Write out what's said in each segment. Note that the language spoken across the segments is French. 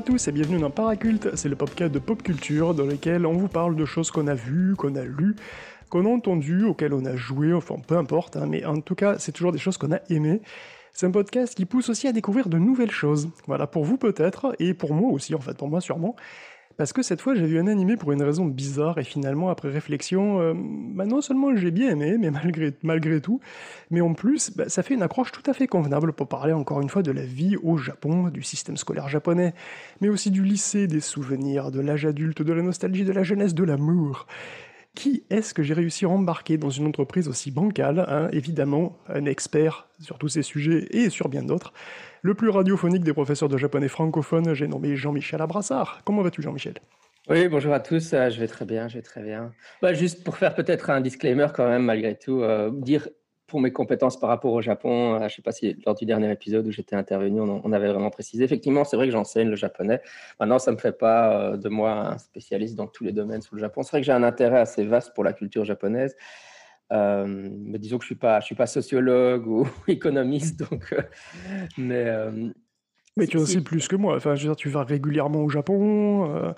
À tous et bienvenue dans Paraculte, c'est le podcast de pop culture dans lequel on vous parle de choses qu'on a vues, qu'on a lues, qu'on a entendues, auxquelles on a joué, enfin peu importe, hein, mais en tout cas c'est toujours des choses qu'on a aimées. C'est un podcast qui pousse aussi à découvrir de nouvelles choses. Voilà, pour vous peut-être, et pour moi aussi en fait, pour moi sûrement. Parce que cette fois, j'ai vu un animé pour une raison bizarre, et finalement, après réflexion, euh, bah non seulement j'ai bien aimé, mais malgré, tout, mais en plus, bah, ça fait une accroche tout à fait convenable pour parler encore une fois de la vie au Japon, du système scolaire japonais, mais aussi du lycée, des souvenirs, de l'âge adulte, de la nostalgie, de la jeunesse, de l'amour. Qui est-ce que j'ai réussi à embarquer dans une entreprise aussi bancale hein? Évidemment, un expert sur tous ces sujets et sur bien d'autres. Le plus radiophonique des professeurs de japonais francophones, j'ai nommé Jean-Michel Abrassard. Comment vas-tu, Jean-Michel? Oui, bonjour à tous. Euh, je vais très bien, je vais très bien. Bah, juste pour faire peut-être un disclaimer quand même, malgré tout, euh, dire pour mes compétences par rapport au Japon, euh, je ne sais pas si lors du dernier épisode où j'étais intervenu, on, avait vraiment précisé. Effectivement, c'est vrai que j'enseigne le japonais. Maintenant, ça ne me fait pas de moi un spécialiste dans tous les domaines sur le Japon. C'est vrai que j'ai un intérêt assez vaste pour la culture japonaise. Euh, mais disons que je ne suis, pas, je suis pas sociologue ou économiste, donc, mais, mais tu en sais plus que moi. Enfin, je veux dire, tu vas régulièrement au Japon. Euh,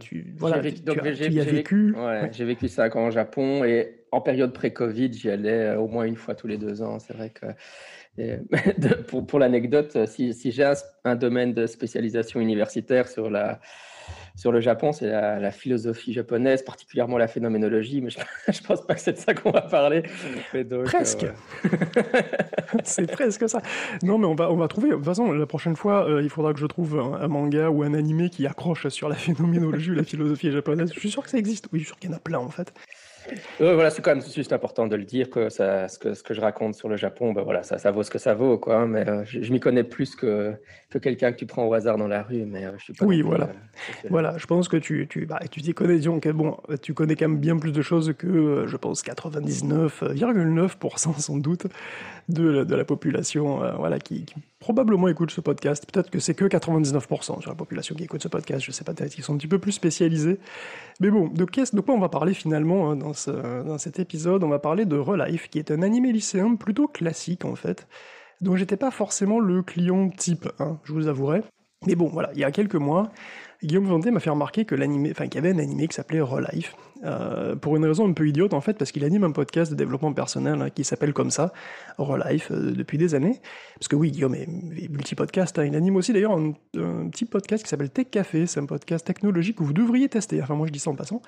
tu, voilà, vécu, tu, as, vécu. Ouais, J'ai vécu cinq ans au Japon et en période pré-Covid, j'y allais euh, au moins une fois tous les deux ans. C'est vrai que pour, pour l'anecdote, si, si j'ai un, domaine de spécialisation universitaire sur la sur le Japon, c'est la, philosophie japonaise, particulièrement la phénoménologie, mais je, ne pense pas que c'est de ça qu'on va parler. presque. Euh, c'est presque ça. Non, mais on va, on va trouver. De toute façon, la prochaine fois, euh, il faudra que je trouve un, manga ou un animé qui accroche sur la phénoménologie ou la philosophie japonaise. Je suis sûr que ça existe. Oui, je suis sûr qu'il y en a plein en fait. Voilà, c'est quand même juste important de le dire que, ça, ce, que ce que je raconte sur le Japon, ben voilà, ça, ça vaut ce que ça vaut, quoi. Hein, mais euh, je, m'y connais plus que, que quelqu'un que tu prends au hasard dans la rue, mais je suis pas. Oui, voilà. voilà, je pense que tu, tu, bah, tu t'y connais, disons que bon, tu connais quand même bien plus de choses que, je pense, 99,9% sans doute de, de la population, voilà, qui, qui, probablement écoute ce podcast. Peut-être que c'est que 99% sur la population qui écoute ce podcast. Je sais pas, peut-être qu'ils sont un petit peu plus spécialisés. Mais bon, de, quoi on va parler finalement hein, dans cet épisode, on va parler de Relife, qui est un animé lycéen plutôt classique en fait, dont j'étais pas forcément le client type, hein, je vous avouerai. Mais bon, voilà, il y a quelques mois, Guillaume Vendée m'a fait remarquer qu'il y avait un animé qui s'appelait Relife, euh, pour une raison un peu idiote en fait, parce qu'il anime un podcast de développement personnel hein, qui s'appelle comme ça, Relife, euh, depuis des années. Parce que oui, Guillaume est, multi-podcast, hein, il anime aussi d'ailleurs un, un, petit podcast qui s'appelle Tech Café, c'est un podcast technologique que vous devriez tester, enfin moi je dis ça en passant.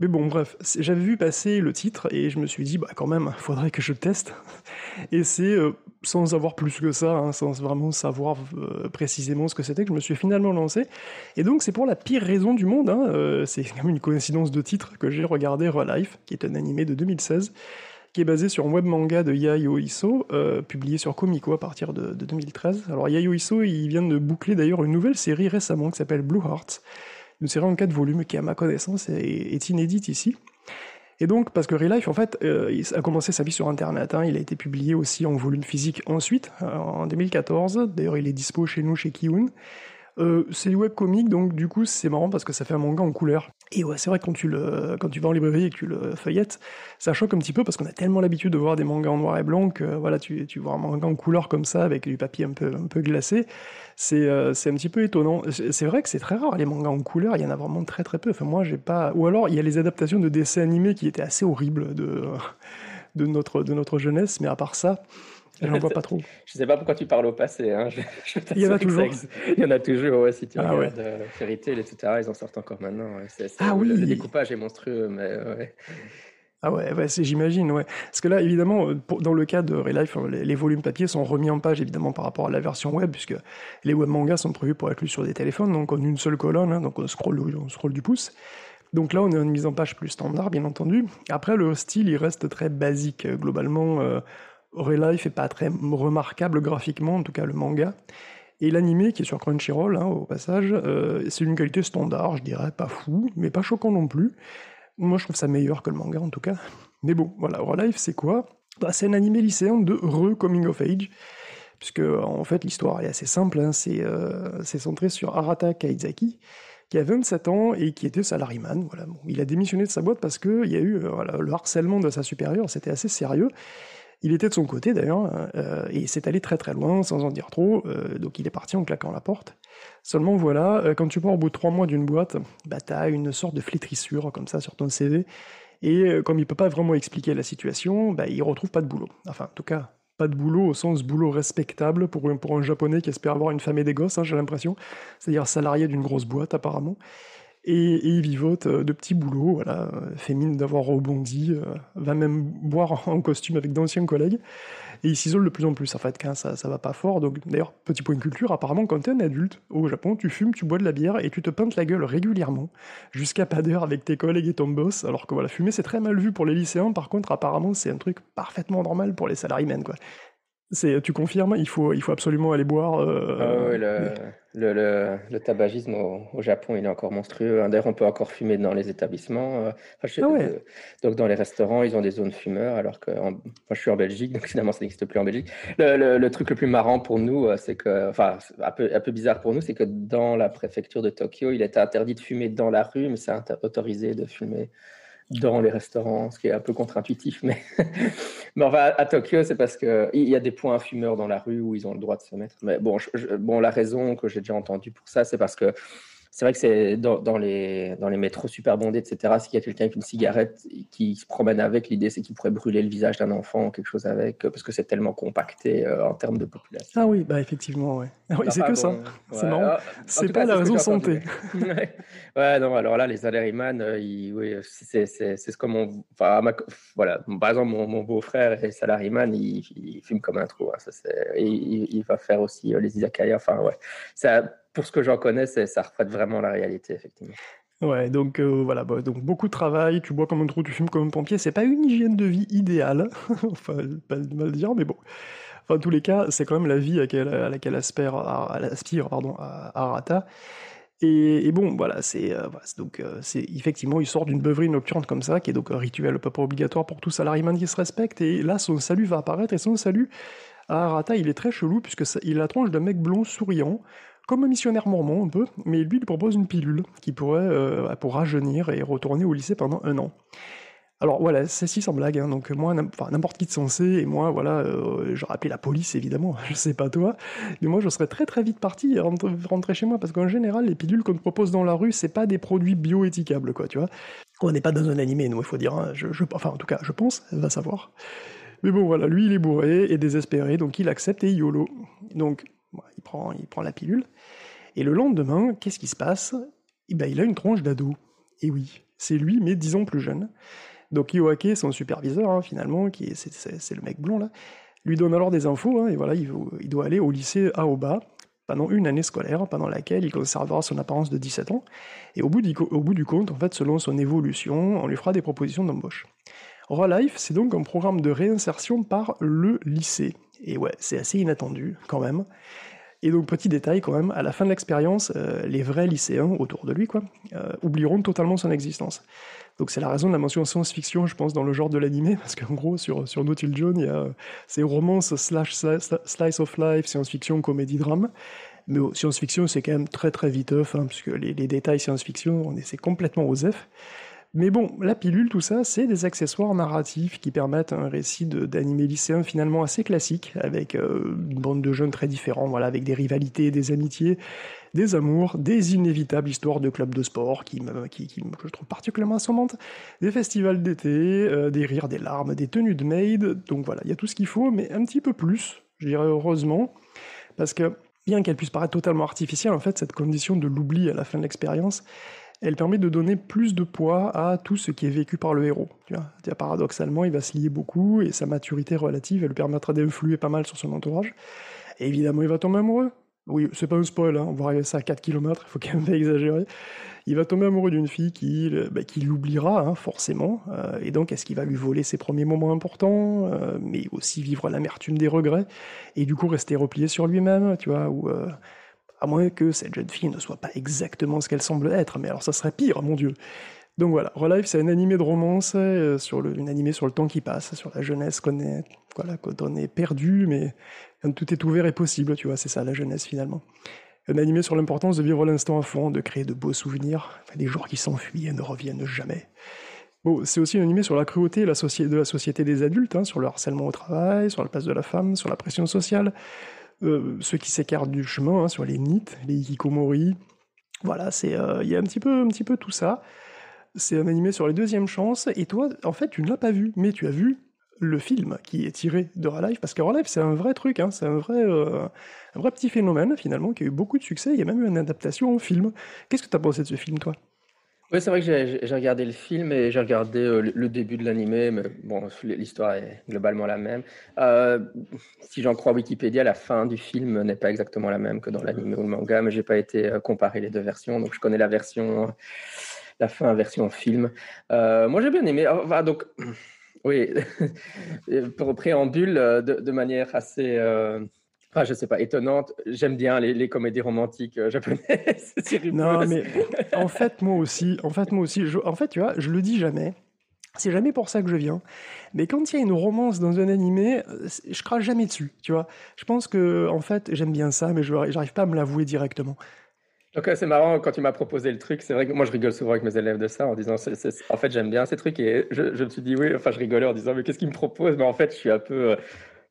Mais bon, bref, j'avais vu passer le titre et je me suis dit, bah quand même, faudrait que je teste. Et c'est euh, sans avoir plus que ça, hein, sans vraiment savoir euh, précisément ce que c'était, que je me suis finalement lancé. Et donc c'est pour la pire raison du monde, hein, euh, c'est quand même une coïncidence de titre que j'ai regardé Relife, qui est un animé de 2016 qui est basé sur un web manga de Yayo Iso, publié sur Comico à partir de, de 2013. Alors Yayo Iso, il vient de boucler d'ailleurs une nouvelle série récemment qui s'appelle Blue Hearts, une série en quatre volumes qui, à ma connaissance, est, inédite ici. Et donc, parce que Relife, en fait, euh, a commencé sa vie sur Internet. Hein. il a été publié aussi en volume physique ensuite, euh, en 2014. D'ailleurs, il est dispo chez nous, chez Kiun. Euh, c'est du webcomic, donc du coup c'est marrant parce que ça fait un manga en couleur. Et ouais, c'est vrai que quand tu, le, quand tu vas en librairie et que tu le feuillettes, ça choque un petit peu parce qu'on a tellement l'habitude de voir des mangas en noir et blanc que voilà, tu, tu vois un manga en couleur comme ça avec du papier un peu, un peu glacé. C'est euh, un petit peu étonnant. C'est vrai que c'est très rare les mangas en couleur, il y en a vraiment très très peu. Enfin, moi j'ai pas. Ou alors il y a les adaptations de dessins animés qui étaient assez horribles de, de, notre, de notre jeunesse, mais à part ça. J'en vois pas trop. Je sais pas pourquoi tu parles au passé. Hein. il y en a toujours. Il y en a toujours, ouais, si tu ah, regardes ouais. Fairy Tail, etc., ils en sortent encore maintenant. ah oui. Le, découpage est monstrueux, mais ouais. Ah ouais, ouais j'imagine, ouais. Parce que là, évidemment, dans le cas de Relife, les, les, volumes papier sont remis en page, évidemment, par rapport à la version web, puisque les web mangas sont prévus pour être lus sur des téléphones, donc en une seule colonne, hein, donc on scroll, on scroll du pouce. Donc là, on est en mise en page plus standard, bien entendu. Après, le style, il reste très basique. Globalement, euh, Relife est pas très remarquable graphiquement, en tout cas le manga. Et l'animé, qui est sur Crunchyroll, hein, au passage, euh, c'est une qualité standard, je dirais, pas fou, mais pas choquant non plus. Moi, je trouve ça meilleur que le manga, en tout cas. Mais bon, voilà, Relife, c'est quoi? Bah, C'est un animé lycéen de re-coming of age, puisque, en fait, l'histoire est assez simple, hein, euh, c'est centré sur Arata Kaizaki, qui a 27 ans et qui était salariman. Voilà. il a démissionné de sa boîte parce qu'il y a eu euh, le harcèlement de sa supérieure, c'était assez sérieux. Il était de son côté d'ailleurs, euh, et s'est allé très très loin sans en dire trop, euh, donc il est parti en claquant la porte. Seulement voilà, quand tu pars au bout de trois mois d'une boîte, bah t'as une sorte de flétrissure comme ça sur ton CV, et comme il peut pas vraiment expliquer la situation, bah il retrouve pas de boulot. Enfin, en tout cas, pas de boulot au sens boulot respectable pour, pour un japonais qui espère avoir une femme et des gosses, hein, j'ai l'impression. C'est-à-dire salarié d'une grosse boîte apparemment. Et, il vivote euh, de petits boulots, voilà, fait mine d'avoir rebondi, euh, va même boire en costume avec d'anciens collègues, et il s'isole de plus en plus. En fait, quand ça, ça va pas fort. Donc, d'ailleurs, petit point de culture, apparemment, quand tu es un adulte au Japon, tu fumes, tu bois de la bière et tu te pintes la gueule régulièrement, jusqu'à pas d'heure avec tes collègues et ton boss. Alors que voilà, fumer, c'est très mal vu pour les lycéens. Par contre, apparemment, c'est un truc parfaitement normal pour les salariés, quoi. C'est, tu confirmes, il faut, il faut absolument aller boire. Euh, ah le, le, le, tabagisme au, Japon, il est encore monstrueux. D'ailleurs, on peut encore fumer dans les établissements. Euh, ah euh, donc, dans les restaurants, ils ont des zones fumeurs, alors que moi, je suis en Belgique, donc finalement, ça n'existe plus en Belgique. Le, truc le plus marrant pour nous, c'est que, enfin, un peu, un peu bizarre pour nous, c'est que dans la préfecture de Tokyo, il était interdit de fumer dans la rue, mais c'est autorisé de fumer dans les restaurants, ce qui est un peu contre-intuitif. Mais, mais enfin, à, Tokyo, c'est parce qu'il y a des points fumeurs dans la rue où ils ont le droit de se mettre. Mais bon, bon la raison que j'ai déjà entendue pour ça, c'est parce que c'est vrai que c'est dans, les, dans les métros super bondés, etc. S'il y a quelqu'un avec une cigarette qui se promène avec, l'idée c'est qu'il pourrait brûler le visage d'un enfant ou quelque chose avec, parce que c'est tellement compacté euh, en termes de population. Ah oui, bah effectivement, ouais. Ah oui, c'est que ça. C'est marrant. Ah, c'est pas la raison santé. ouais. non, alors là, les Aleriman, euh, oui, c'est ce comme on. Enfin, voilà, par exemple, mon, beau-frère est salariman, il, il, fume comme un trou. Hein, ça, et il, il, va faire aussi euh, les izakaya. Enfin, ouais. Ça pour ce que j'en connais, ça reflète vraiment la réalité, effectivement. Ouais, donc euh, voilà, bah, donc beaucoup de travail, tu bois comme un trou, tu fumes comme un pompier, c'est pas une hygiène de vie idéale, enfin, pas de mal dire, mais bon. Enfin, en tous les cas, c'est quand même la vie à laquelle, aspire, aspire pardon, Arata. Et, bon, voilà, c'est euh, donc euh, effectivement il sort d'une beuverie nocturne comme ça, qui est donc un rituel pas obligatoire pour tout salariman qui se respecte. Et là, son salut va apparaître et son salut à Arata, il est très chelou puisque il la tronche d'un mec blond souriant comme un missionnaire mormon un peu, mais lui il propose une pilule qui pourrait euh, pour rajeunir et retourner au lycée pendant un an. Alors voilà, c'est si sans blague, hein, donc moi, n'importe qui de sensé, et moi, voilà, euh, j'aurais appelé la police évidemment, je sais pas toi, mais moi je serais très très vite parti et rentrer chez moi, parce qu'en général, les pilules qu'on te propose dans la rue, c'est pas des produits bioéthicables, quoi, tu vois. On n'est pas dans un animé, nous, il faut dire, hein, je, enfin en tout cas, je pense, va savoir. Mais bon, voilà, lui il est bourré et désespéré, donc il accepte et YOLO. Donc, il, prend, il prend la pilule. Et le lendemain, qu'est-ce qui se passe? Eh ben, Il a une tronche d'ado. Et oui, c'est lui, mais dix ans plus jeune. Donc Yoake, son superviseur, hein, finalement, qui est, c'est, le mec blond là, lui donne alors des infos, hein, et voilà, il, il, doit aller au lycée Aoba pendant une année scolaire, pendant laquelle il conservera son apparence de 17 ans, et au bout, du, au bout du compte, en fait, selon son évolution, on lui fera des propositions d'embauche. Life, c'est donc un programme de réinsertion par le lycée. Et ouais, c'est assez inattendu quand même. Et donc, petit détail quand même, à la fin de l'expérience, euh, les vrais lycéens autour de lui quoi, euh, oublieront totalement son existence. Donc c'est la raison de la mention science-fiction, je pense, dans le genre de l'animé, parce qu'en gros, sur, sur Naughty John, il y a ces romances slash slice of life, science-fiction, comédie, drame. Mais science-fiction, c'est quand même très très viteuf, hein, puisque les, détails science-fiction, on c'est complètement aux F. Mais bon, la pilule, tout ça, c'est des accessoires narratifs qui permettent un récit d'animé lycéen finalement assez classique, avec euh, une bande de jeunes très différents, voilà, avec des rivalités, des amitiés, des amours, des inévitables histoires de clubs de sport qui, qui, qui que je trouve particulièrement assommantes, des festivals d'été, euh, des rires, des larmes, des tenues de maid. Donc voilà, il y a tout ce qu'il faut, mais un petit peu plus, je dirais heureusement, parce que bien qu'elle puisse paraître totalement artificielle, en fait, cette condition de l'oubli à la fin de l'expérience, elle permet de donner plus de poids à tout ce qui est vécu par le héros. Tu vois. Paradoxalement, il va se lier beaucoup et sa maturité relative, elle lui permettra d'influer pas mal sur son entourage. Et évidemment, il va tomber amoureux. Oui, c'est pas un spoil, hein. on va arriver à ça à 4 km, il faut quand même pas exagérer. Il va tomber amoureux d'une fille qui, bah, qui l'oubliera, hein, forcément. Euh, et donc, est-ce qu'il va lui voler ses premiers moments importants, euh, mais aussi vivre l'amertume des regrets, et du coup rester replié sur lui-même, tu vois, ou euh, à moins que cette jeune fille ne soit pas exactement ce qu'elle semble être, mais alors ça serait pire, mon dieu. Donc voilà, Relife, c'est un animé de romance, euh, sur le, une animé sur le temps qui passe, sur la jeunesse qu'on est, voilà, quand on est perdu, mais quand tout est ouvert et possible, tu vois, c'est ça la jeunesse finalement. Un animé sur l'importance de vivre l'instant à fond, de créer de beaux souvenirs, des jours qui s'enfuient et ne reviennent jamais. Bon, c'est aussi un animé sur la cruauté de la société des adultes, hein, sur le harcèlement au travail, sur la place de la femme, sur la pression sociale, ceux qui s'écartent du chemin, hein, sur les NIT, les hikikomori. Voilà, c'est euh, il y a un petit peu, un petit peu tout ça. C'est un animé sur les deuxièmes chances. Et toi, en fait, tu ne l'as pas vu, mais tu as vu le film qui est tiré de Relife, parce que Relife, c'est un vrai truc, hein, c'est un vrai, euh, un vrai petit phénomène, finalement, qui a eu beaucoup de succès. Il y a même eu une adaptation en film. Qu'est-ce que tu as pensé de ce film, toi? Oui, c'est vrai que j'ai regardé le film et j'ai regardé euh, le, début de l'animé, mais bon, l'histoire est globalement la même. Euh, si j'en crois Wikipédia, la fin du film n'est pas exactement la même que dans l'animé ou le manga, mais j'ai pas été euh, comparer les deux versions, donc je connais la version, la fin version film. moi, j'ai bien aimé. donc, oui, pour préambule, de manière assez Enfin, je sais pas, étonnante. J'aime bien les, comédies romantiques euh, japonaises. non, mais en fait, moi aussi, en fait, moi aussi, en fait, tu vois, je le dis jamais. C'est jamais pour ça que je viens. Mais quand il y a une romance dans un animé, euh, je crache jamais dessus, tu vois. Je pense que, en fait, j'aime bien ça, mais je n'arrive pas à me l'avouer directement. Donc c'est marrant quand tu m'as proposé le truc. C'est vrai que moi je rigole souvent avec mes élèves de ça en disant en fait j'aime bien ces trucs et je, je, me suis dit oui. Enfin je rigolais en disant mais qu'est-ce qu'il me propose Mais en fait je suis un peu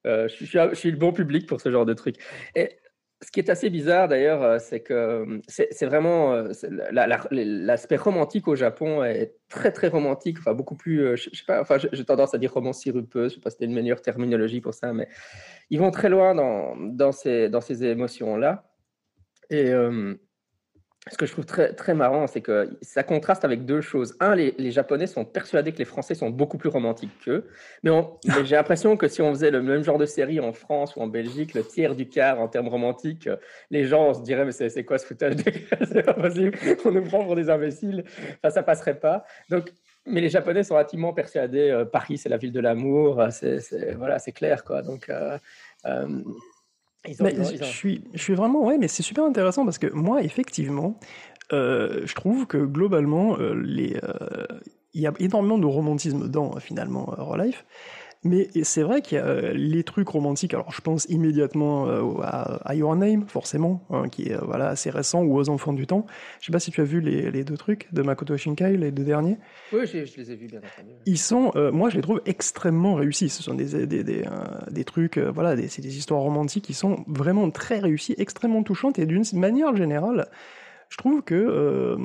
euh, je, suis, le bon public pour ce genre de truc. Et ce qui est assez bizarre d'ailleurs, euh, c'est que euh, c'est vraiment l'aspect romantique au Japon est très très romantique, enfin beaucoup plus, je, sais pas, enfin j'ai tendance à dire roman sirupeux, je sais pas si c'était une meilleure terminologie pour ça, mais ils vont très loin dans, dans ces, dans ces émotions là. Et ce que je trouve très, très marrant, c'est que ça contraste avec deux choses. Un, les, Japonais sont persuadés que les Français sont beaucoup plus romantiques qu'eux. Mais, j'ai l'impression que si on faisait le même genre de série en France ou en Belgique, le tiers du quart en termes romantiques, les gens se diraient, mais c'est quoi ce foutage de C'est pas possible. On nous prend pour des imbéciles. Enfin, ça passerait pas. Donc, mais les Japonais sont intimement persuadés, euh, Paris, c'est la ville de l'amour. C'est, voilà, c'est clair, quoi. Donc, euh, euh, je, suis, je suis vraiment, ouais, mais c'est super intéressant parce que moi, effectivement, euh, je trouve que globalement, euh, les, euh, il y a énormément de romantisme dans finalement Relife. Mais c'est vrai qu'il y a euh, les trucs romantiques. Alors, je pense immédiatement euh, à, Your Name, forcément, hein, qui est euh, voilà assez récent, ou aux Enfants du Temps. Je sais pas si tu as vu les, les deux trucs de Makoto Shinkai, les deux derniers. Oui, je, les ai vus bien entendu. Ils sont, moi, je les trouve extrêmement réussis. Ce sont des des, des, des trucs, voilà, c'est des histoires romantiques qui sont vraiment très réussies, extrêmement touchantes et d'une manière générale je trouve que euh,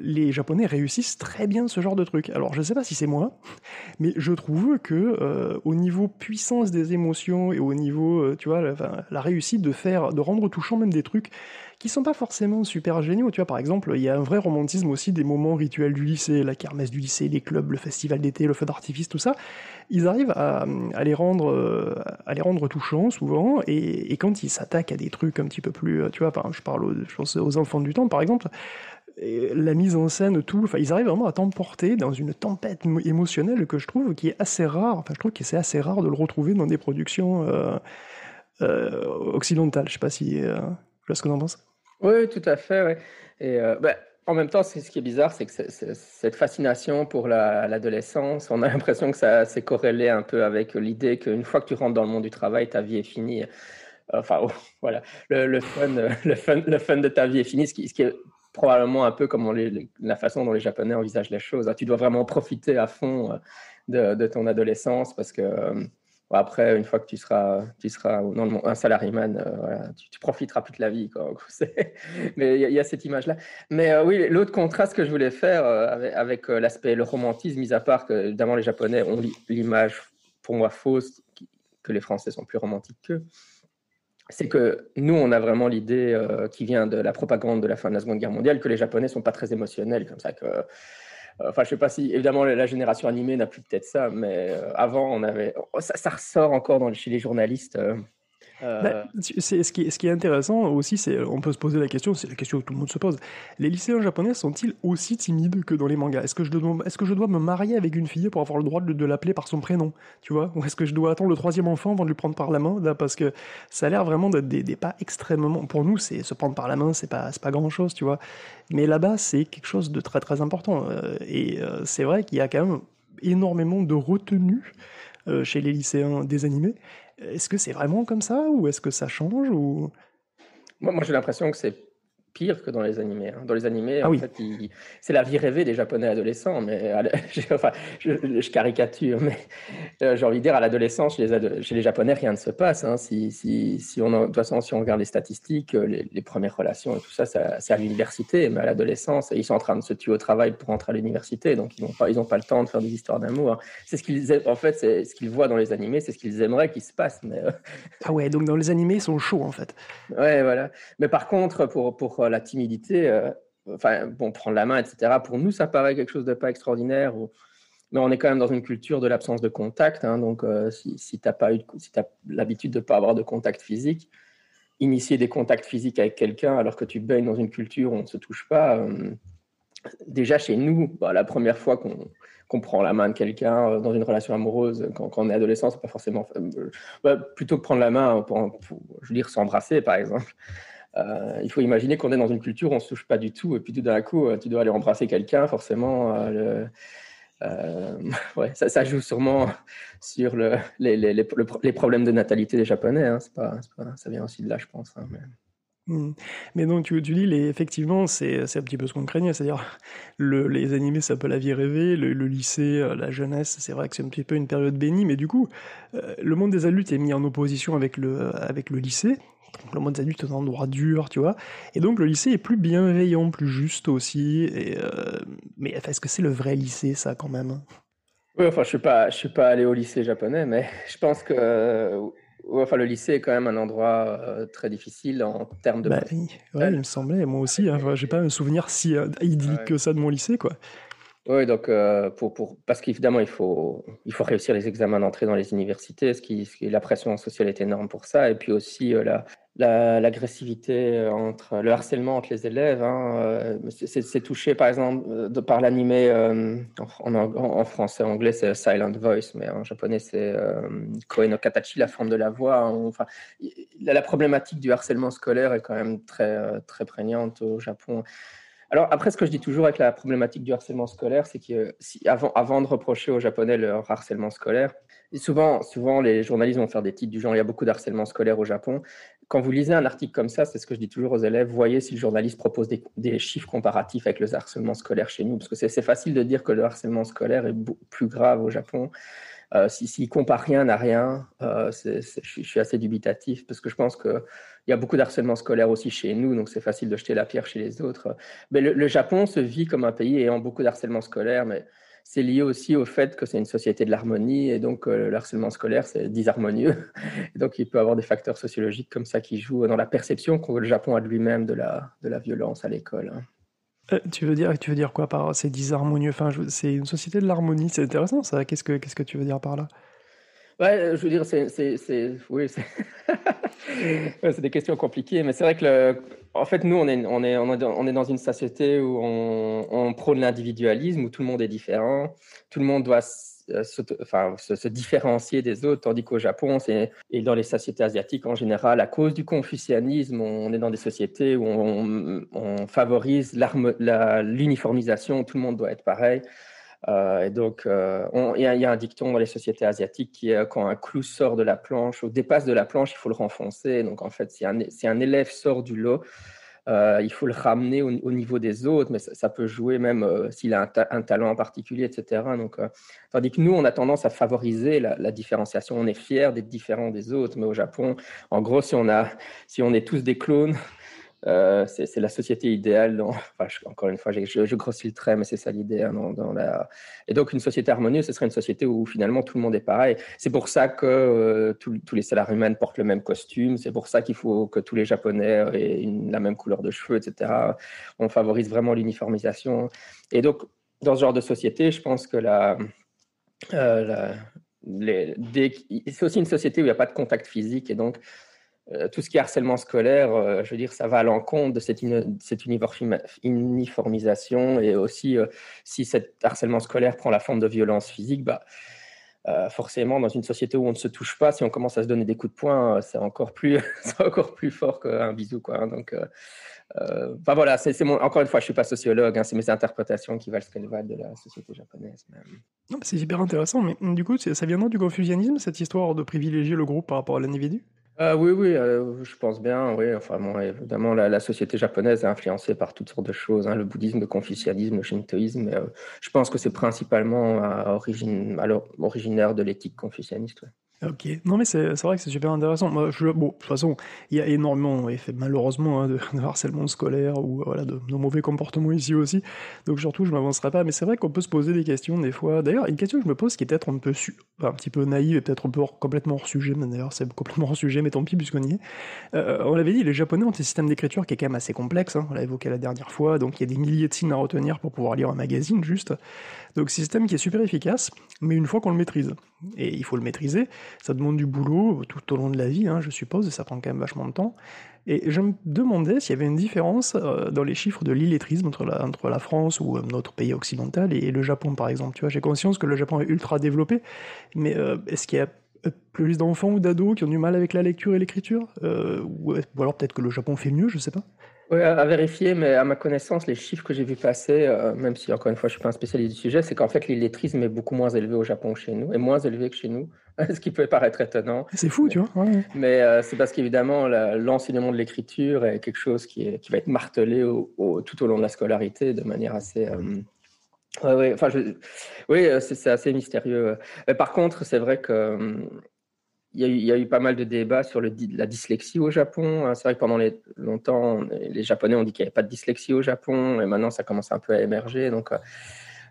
les Japonais réussissent très bien ce genre de truc. Alors je sais pas si c'est moi, mais je trouve que euh, au niveau puissance des émotions et au niveau, euh, tu vois, la, réussite de faire, de rendre touchant même des trucs qui sont pas forcément super géniaux. Tu vois, par exemple, il y a un vrai romantisme aussi des moments rituels du lycée, la kermesse du lycée, les clubs, le festival d'été, le feu d'artifice, tout ça. Ils arrivent à, les rendre, euh, à les rendre touchants souvent. Et, quand ils s'attaquent à des trucs un petit peu plus, tu vois, je parle aux, enfants du temps, par exemple. la mise en scène, tout, enfin, ils arrivent vraiment à t'emporter dans une tempête émotionnelle que je trouve qui est assez rare. Enfin, je trouve que c'est assez rare de le retrouver dans des productions euh, euh, occidentales. Je sais pas si, euh, je sais ce que tu en penses. Oui, tout à fait. Et euh, bah, en même temps, ce qui est bizarre, c'est que cette fascination pour l'adolescence, on a l'impression que ça s'est corrélé un peu avec l'idée qu'une fois que tu rentres dans le monde du travail, ta vie est finie. Enfin, voilà, le, fun, le, fun, le fun de ta vie est fini, ce qui, est probablement un peu comme la façon dont les Japonais envisagent les choses. Tu dois vraiment profiter à fond euh, de, de ton adolescence parce que euh, après, une fois que tu seras, tu seras un salariman, euh, tu, tu, profiteras plus de la vie. Quoi. Mais il y, a cette image-là. Mais euh, oui, l'autre contraste que je voulais faire euh, avec, avec l'aspect, le romantisme, mis à part que, évidemment, les Japonais ont l'image, pour moi, fausse, que les Français sont plus romantiques qu'eux. c'est que nous, on a vraiment l'idée euh, qui vient de la propagande de la fin de la Seconde Guerre mondiale que les Japonais sont pas très émotionnels, comme ça que. Euh, enfin, je sais pas si évidemment la génération animée n'a plus peut-être ça, mais euh, avant on avait ça, ça, ressort encore chez les journalistes. Euh, bah, c'est, ce, qui, ce qui est intéressant aussi, c'est on peut se poser la question, c'est la question que tout le monde se pose. Les lycéens japonais sont-ils aussi timides que dans les mangas? Est-ce que, je dois, est-ce que je dois me marier avec une fille pour avoir le droit de, l'appeler par son prénom? Tu vois? Ou est-ce que je dois attendre le troisième enfant avant de lui prendre par la main Parce que ça a l'air vraiment d'être des, pas extrêmement. Pour nous, c'est se prendre par la main, c'est pas, c'est pas grand-chose, tu vois? Mais là-bas, c'est quelque chose de très très important. Euh, et euh, c'est vrai qu'il y a quand même énormément de retenue chez les lycéens des animés. Est-ce que c'est vraiment comme ça ou est-ce que ça change ou... Moi, moi j'ai l'impression que c'est pire que dans les animés. Hein. Dans les animés, ah en fait, c'est la vie rêvée des Japonais adolescents. Mais enfin, je, caricature, mais euh, j'ai envie de dire à l'adolescence, chez, chez, les Japonais, rien ne se passe. Hein. Si, si, si, on, de toute façon, si on regarde les statistiques, euh, les, premières relations et tout ça, c'est à l'université. Mais à l'adolescence, ils sont en train de se tuer au travail pour entrer à l'université, donc ils n'ont pas, ils pas le temps de faire des histoires d'amour. Hein. C'est ce qu'ils, en fait, c'est ce qu'ils voient dans les animés, c'est ce qu'ils aimeraient qu'il se passe. Mais euh, ah ouais, donc dans les animés, ils sont chauds en fait. Ouais, voilà. Mais par contre, pour, pour la timidité, euh, enfin, bon, prendre la main, etc. Pour nous, ça paraît quelque chose de pas extraordinaire. Mais on est quand même dans une culture de l'absence de contact. Hein, donc, euh, si, si tu eu, si as l'habitude de ne pas avoir de contact physique, initier des contacts physiques avec quelqu'un alors que tu baignes dans une culture où on ne se touche pas. Euh, déjà chez nous, bah, la première fois qu'on prend la main de quelqu'un dans une relation amoureuse, quand, on est adolescent, c'est pas forcément. Bah, plutôt que prendre la main pour, pour je veux dire, s'embrasser, par exemple. Euh, il faut imaginer qu'on est dans une culture où on ne se touche pas du tout, et puis tout d'un coup, euh, tu dois aller embrasser quelqu'un, forcément. Euh, ça, joue sûrement sur le, les, problèmes de natalité des Japonais. Hein. Pas, ça vient aussi de là, je pense. Hein, mais... Hmm. Mais donc, tu, tu dis, effectivement, c'est un petit peu ce qu'on craignait, c'est-à-dire le, les animés, c'est un peu la vie rêvée, le, lycée, la jeunesse, c'est vrai que c'est un petit peu une période bénie, mais du coup, le monde des adultes est mis en opposition avec le lycée, le monde adulte est un endroit dur, tu vois. Et donc le lycée est plus bienveillant, plus juste aussi. Et euh, Mais est-ce que c'est le vrai lycée, ça, quand même? Oui, enfin, je suis pas, je suis pas allé au lycée japonais, mais je pense que euh, enfin, le lycée est quand même un endroit euh, très difficile en termes de. Bah, ouais, il me semblait, moi aussi. Hein, j'ai pas un souvenir si idyllique que ça de mon lycée, quoi. Oui, donc euh, pour, pour, parce qu'évidemment, il faut, il faut réussir les examens d'entrée dans les universités, ce qui, la pression sociale est énorme pour ça, et puis aussi euh, la, l'agressivité euh, entre le harcèlement entre les élèves. Hein, c'est, touché par exemple par l'animé en, en, français, en anglais c'est Silent Voice, mais en japonais c'est Koe no Katachi, la forme de la voix. Hein, enfin, la, la, problématique du harcèlement scolaire est quand même très, très prégnante au Japon. Alors après, ce que je dis toujours avec la problématique du harcèlement scolaire, c'est que avant, de reprocher aux Japonais leur harcèlement scolaire, souvent, souvent les journalistes vont faire des titres du genre il y a beaucoup d'harcèlement scolaire au Japon. Quand vous lisez un article comme ça, c'est ce que je dis toujours aux élèves, voyez si le journaliste propose des chiffres comparatifs avec le harcèlement scolaire chez nous, parce que c'est facile de dire que le harcèlement scolaire est plus grave au Japon. Euh, S'il ne compare rien à rien, euh, je, suis assez dubitatif parce que je pense qu'il y a beaucoup d'harcèlement scolaire aussi chez nous, donc c'est facile de jeter la pierre chez les autres. Mais le, Japon se vit comme un pays ayant beaucoup d'harcèlement scolaire, mais c'est lié aussi au fait que c'est une société de l'harmonie et donc euh, le harcèlement scolaire, c'est disharmonieux. Et donc il peut avoir des facteurs sociologiques comme ça qui jouent dans la perception que le Japon a de lui-même de la, de la violence à l'école. Hein. Euh, tu veux dire, tu veux dire quoi par c'est disharmonieux Enfin, c'est une société de l'harmonie. C'est intéressant ça. Qu'est-ce que qu'est-ce que tu veux dire par là? Ouais, je veux dire, c'est, oui, c'est des questions compliquées, mais c'est vrai que, en fait, nous, on est, on est, on est dans une société où on, on prône l'individualisme, où tout le monde est différent, tout le monde doit se, enfin, se, différencier des autres, tandis qu'au Japon, et dans les sociétés asiatiques en général, à cause du confucianisme, on est dans des sociétés où on, favorise l'uniformisation, tout le monde doit être pareil. Euh, et donc, euh, il y, a un dicton dans les sociétés asiatiques qui est quand un clou sort de la planche ou dépasse de la planche, il faut le renfoncer. Donc, en fait, si si un élève sort du lot, euh, il faut le ramener au, niveau des autres, mais ça, peut jouer même euh, s'il a un, talent en particulier, etc. Donc, euh, tandis que nous, on a tendance à favoriser la, différenciation. On est fier d'être différent des autres, mais au Japon, en gros, si on, a, si on est tous des clones, euh, c'est la société idéale. encore une fois, je, grossis le trait, mais c'est ça l'idée. Hein. Et donc, une société harmonieuse, ce serait une société où finalement tout le monde est pareil. C'est pour ça que euh, tous les salariés humains portent le même costume. C'est pour ça qu'il faut que tous les Japonais aient la même couleur de cheveux, etc. On favorise vraiment l'uniformisation. Et donc, dans ce genre de société, je pense que euh, c'est aussi une société où il n'y a pas de contact physique. Et donc, tout ce qui est harcèlement scolaire, euh, je veux dire, ça va à l'encontre de cette, uniformisation. Et aussi, euh, si cet harcèlement scolaire prend la forme de violence physique, bah, forcément, dans une société où on ne se touche pas, si on commence à se donner des coups de poing, c'est encore plus, encore plus fort qu'un bisou, quoi. Hein. donc, enfin voilà, c'est encore une fois, je suis pas sociologue, hein, c'est mes interprétations qui valent ce qu'elles valent de la société japonaise. C'est hyper intéressant, mais du coup, ça vient du confucianisme, cette histoire de privilégier le groupe par rapport à l'individu? Ah oui, oui, euh, je pense bien, oui. Enfin, évidemment, la, société japonaise est influencée par toutes sortes de choses, hein, le bouddhisme, le confucianisme, le shintoïsme. Euh, je pense que c'est principalement à origine, originaire de l'éthique confucianiste. Ok, non mais c'est vrai que c'est super intéressant. Moi, bon, de toute façon, il y a énormément, malheureusement, hein, de, harcèlement scolaire ou voilà, de, mauvais comportements ici aussi. Donc surtout, je m'avancerai pas. Mais c'est vrai qu'on peut se poser des questions des fois. D'ailleurs, une question que je me pose qui est peut-être un peu un petit peu naïve et peut-être un peu complètement hors sujet. Mais d'ailleurs, c'est complètement hors sujet, mais tant pis puisqu'on y est. Euh, on l'avait dit, les Japonais ont un système d'écriture qui est quand même assez complexe. Hein, on l'a évoqué la dernière fois. Donc il y a des milliers de signes à retenir pour pouvoir lire un magazine juste. Donc système qui est super efficace, mais une fois qu'on le maîtrise. Et il faut le maîtriser ça demande du boulot tout au long de la vie, hein, je suppose, et ça prend quand même vachement de temps. Et je me demandais s'il y avait une différence euh, dans les chiffres de l'illettrisme entre la, France ou notre pays occidental et, le Japon, par exemple. Tu vois, j'ai conscience que le Japon est ultra développé, mais euh, est-ce qu'il y a plus d'enfants ou d'ados qui ont du mal avec la lecture et l'écriture? Euh, ou, ou, alors peut-être que le Japon fait mieux, je sais pas. Oui, à, vérifier, mais à ma connaissance, les chiffres que j'ai vu passer, euh, même si encore une fois je suis pas un spécialiste du sujet, c'est qu'en fait l'illettrisme est beaucoup moins élevé au Japon que chez nous, et moins élevé que chez nous, ce qui peut paraître étonnant. C'est fou, tu vois. Mais euh, c'est parce qu'évidemment l'enseignement de l'écriture est quelque chose qui, est, qui va être martelé au, tout au long de la scolarité de manière assez. Euh, ouais, enfin, je... oui, c'est assez mystérieux. Mais par contre, c'est vrai que il y, a eu, pas mal de débats sur la dyslexie au Japon. Hein. C'est vrai que pendant longtemps, les Japonais ont dit qu'il n'y avait pas de dyslexie au Japon, et maintenant ça commence un peu à émerger. Donc, euh,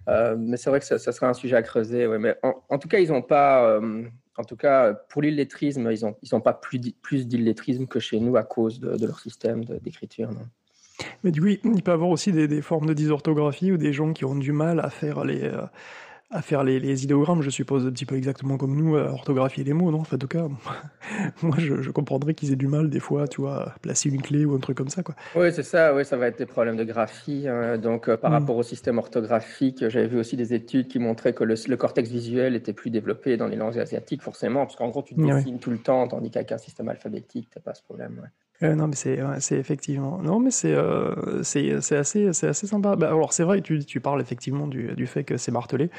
euh, mais c'est vrai que ça, serait un sujet à creuser. Mais en, tout cas, ils n'ont pas, euh, en tout cas, pour l'illettrisme, ils n'ont pas plus, plus d'illettrisme que chez nous à cause de, leur système d'écriture. Mais du coup, il peut y avoir aussi des, formes de dysorthographie ou des gens qui ont du mal à faire les à faire les, idéogrammes, je suppose, un petit peu exactement comme nous, à orthographier les mots, non En tout cas, moi, je, comprendrais qu'ils aient du mal, des fois, tu vois, à placer une clé ou un truc comme ça, quoi. Oui, c'est ça, oui, ça va être des problèmes de graphie. Hein. Donc, euh, par mm. rapport au système orthographique, j'avais vu aussi des études qui montraient que le, cortex visuel était plus développé dans les langues asiatiques, forcément, parce qu'en gros, tu dessines tout le temps, tandis qu'avec un système alphabétique, tu n'as pas ce problème, non, mais c'est c'est effectivement. Non, mais c'est euh, c'est assez, c'est assez sympa. Bah, alors, c'est vrai, tu, tu parles effectivement du, du fait que c'est martelé.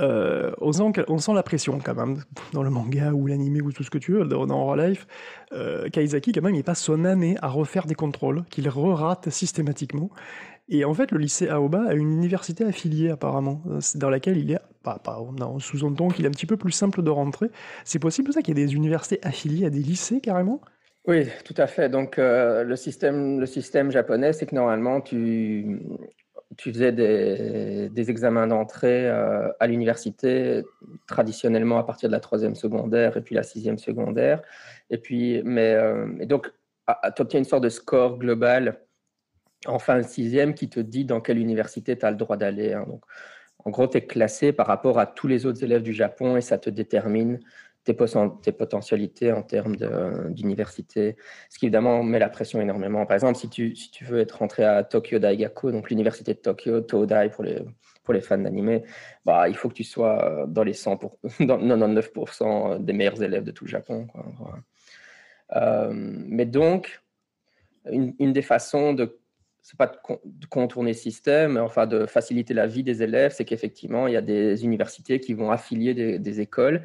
Euh, on, sent, on sent la pression quand même dans le manga ou l'anime ou tout ce que tu veux, dans, dans Life. Euh, Kaizaki, quand même, il passe son année à refaire des contrôles qu'il re-rate systématiquement. Et en fait, le lycée Aoba a une université affiliée apparemment, euh, dans laquelle il est, pas sous-entend qu'il est un petit peu plus simple de rentrer. C'est possible ça qu'il y ait des universités affiliées à des lycées carrément? Oui, tout à fait. Donc, euh, le, système, japonais, c'est que normalement, tu, faisais des, des examens d'entrée euh, à l'université, traditionnellement à partir de la troisième secondaire et puis la sixième secondaire. Et puis, mais, euh, et donc, tu obtiens une sorte de score global en fin de sixième qui te dit dans quelle université tu as le droit d'aller. Hein. Donc, en gros, tu es classé par rapport à tous les autres élèves du Japon et ça te détermine tes, potentialités en termes d'université, ce qui évidemment met la pression énormément. Par exemple, si tu, si tu veux être rentré à Tokyo Daigaku, donc l'université de Tokyo, Todai pour les, pour les fans d'anime, bah, il faut que tu sois dans les 100 pour, dans 99% des meilleurs élèves de tout le Japon. Euh, mais donc, une, des façons de c'est pas de, contourner le système, mais enfin de faciliter la vie des élèves, c'est qu'effectivement, il y a des universités qui vont affilier des écoles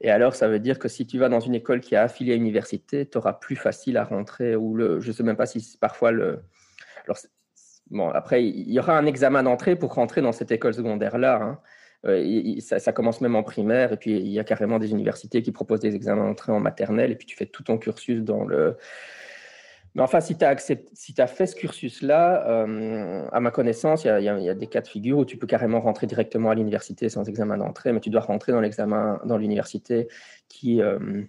et alors, ça veut dire que si tu vas dans une école qui a affilié à une université, tu auras plus facile à rentrer. Ou je ne sais même pas si parfois le. Bon, après, il y aura un examen d'entrée pour rentrer dans cette école secondaire-là. Hein. Euh, ça, commence même en primaire. Et puis, il y a carrément des universités qui proposent des examens d'entrée en maternelle. Et puis, tu fais tout ton cursus dans le Mais enfin, si tu as, fait ce cursus-là, euh, à ma connaissance, il y, a des cas de figure où tu peux carrément rentrer directement à l'université sans examen d'entrée, mais tu dois rentrer dans l'examen dans l'université qui, euh,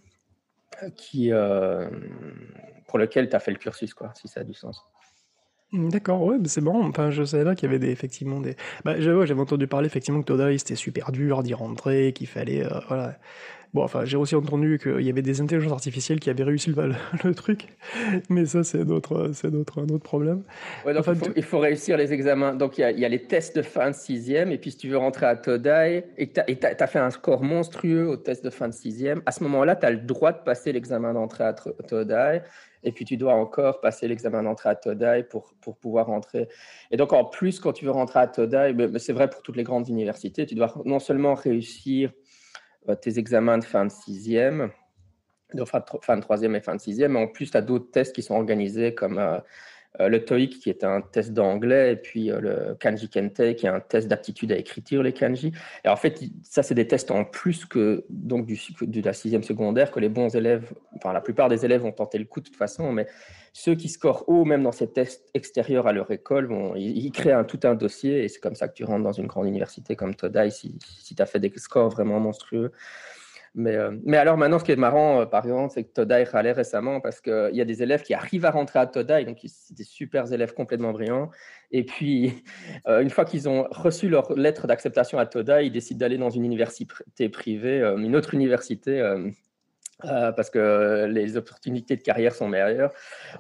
qui, pour lequel tu as fait le cursus, quoi, si ça a du sens. D'accord, ouais, c'est bon. Enfin, je savais pas qu'il y avait des, effectivement des. Bah, j'avais entendu parler effectivement que Todai c'était super dur d'y rentrer, qu'il fallait, voilà, Bon, enfin, j'ai aussi entendu qu'il y avait des intelligences artificielles qui avaient réussi le, le truc, mais ça, c'est d'autres, c'est d'autres, un autre problème. enfin, il, faut, réussir les examens. Donc, il y, a, les tests de fin de sixième, et puis si tu veux rentrer à Todai, et tu as, fait un score monstrueux au test de fin de sixième, à ce moment-là, tu as le droit de passer l'examen d'entrée à Todai, et puis tu dois encore passer l'examen d'entrée à Todai pour, pour pouvoir rentrer. Et donc, en plus, quand tu veux rentrer à Todai, c'est vrai pour toutes les grandes universités, tu dois non seulement réussir tes examens de fin de sixième, de fin de troisième et fin de sixième. En plus, tu as d'autres tests qui sont organisés comme euh, euh, le TOEIC qui est un test d'anglais et puis le Kanji Kente qui est un test d'aptitude à écriture, les kanji. Et en fait, ça, c'est des tests en plus que donc du, de la sixième secondaire que les bons élèves, enfin la plupart des élèves ont tenté le coup de toute façon, mais ceux qui scorent haut, même dans ces tests extérieurs à leur école, vont, ils, créent un, tout un dossier et c'est comme ça que tu rentres dans une grande université comme Todai si, si tu as fait des scores vraiment monstrueux. Mais, euh, mais, alors maintenant, ce qui est marrant, euh, par exemple, c'est que Todai râlait récemment parce qu'il y a des élèves qui arrivent à rentrer à Todai, donc c'est des super élèves complètement brillants. Et puis, euh, une fois qu'ils ont reçu leur lettre d'acceptation à Todai, ils décident d'aller dans une université privée, une autre université euh, parce que les opportunités de carrière sont meilleures.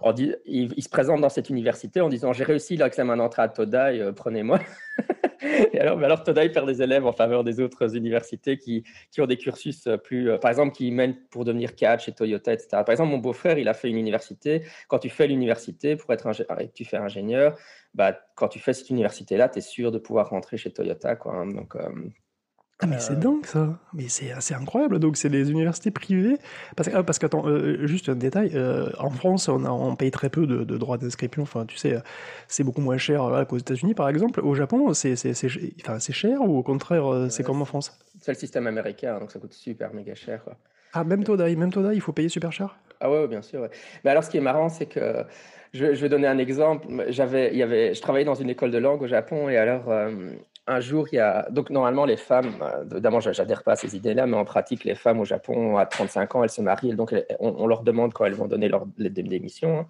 On il, se présente dans cette université en disant J'ai réussi l'examen d'entrée à Todai, euh, prenez-moi. et alors, mais alors, Todai perd des élèves en faveur des autres universités qui, qui ont des cursus plus. Euh, par exemple, qui mènent pour devenir catch chez Toyota, etc. Par exemple, mon beau-frère, il a fait une université. Quand tu fais l'université pour être tu fais ingénieur, bah, quand tu fais cette université-là, tu es sûr de pouvoir rentrer chez Toyota. Quoi, hein. Donc. Ah mais c'est euh. dingue ça, mais c'est assez incroyable. Donc c'est des universités privées. Parce, que, ah, parce qu'attends, euh, juste un détail, euh, en France on, a, on paye très peu de, droits d'inscription. Enfin tu sais, c'est beaucoup moins cher qu'aux États-Unis par exemple. Au Japon c'est enfin, cher ou au contraire c'est comme en France? C'est le système américain donc ça coûte super méga cher. Quoi. Ah même Todai, même Todai, il faut payer super cher? Ah ouais, bien sûr. Mais alors ce qui est marrant c'est que je, je, vais donner un exemple. J'avais, il y avait, je travaillais dans une école de langue au Japon et alors un jour, il y a. Donc, normalement, les femmes, euh, évidemment, j'adhère pas à ces idées-là, mais en pratique, les femmes au Japon, à 35 ans, elles se marient, donc on, leur demande quand elles vont donner leur démission. Hein.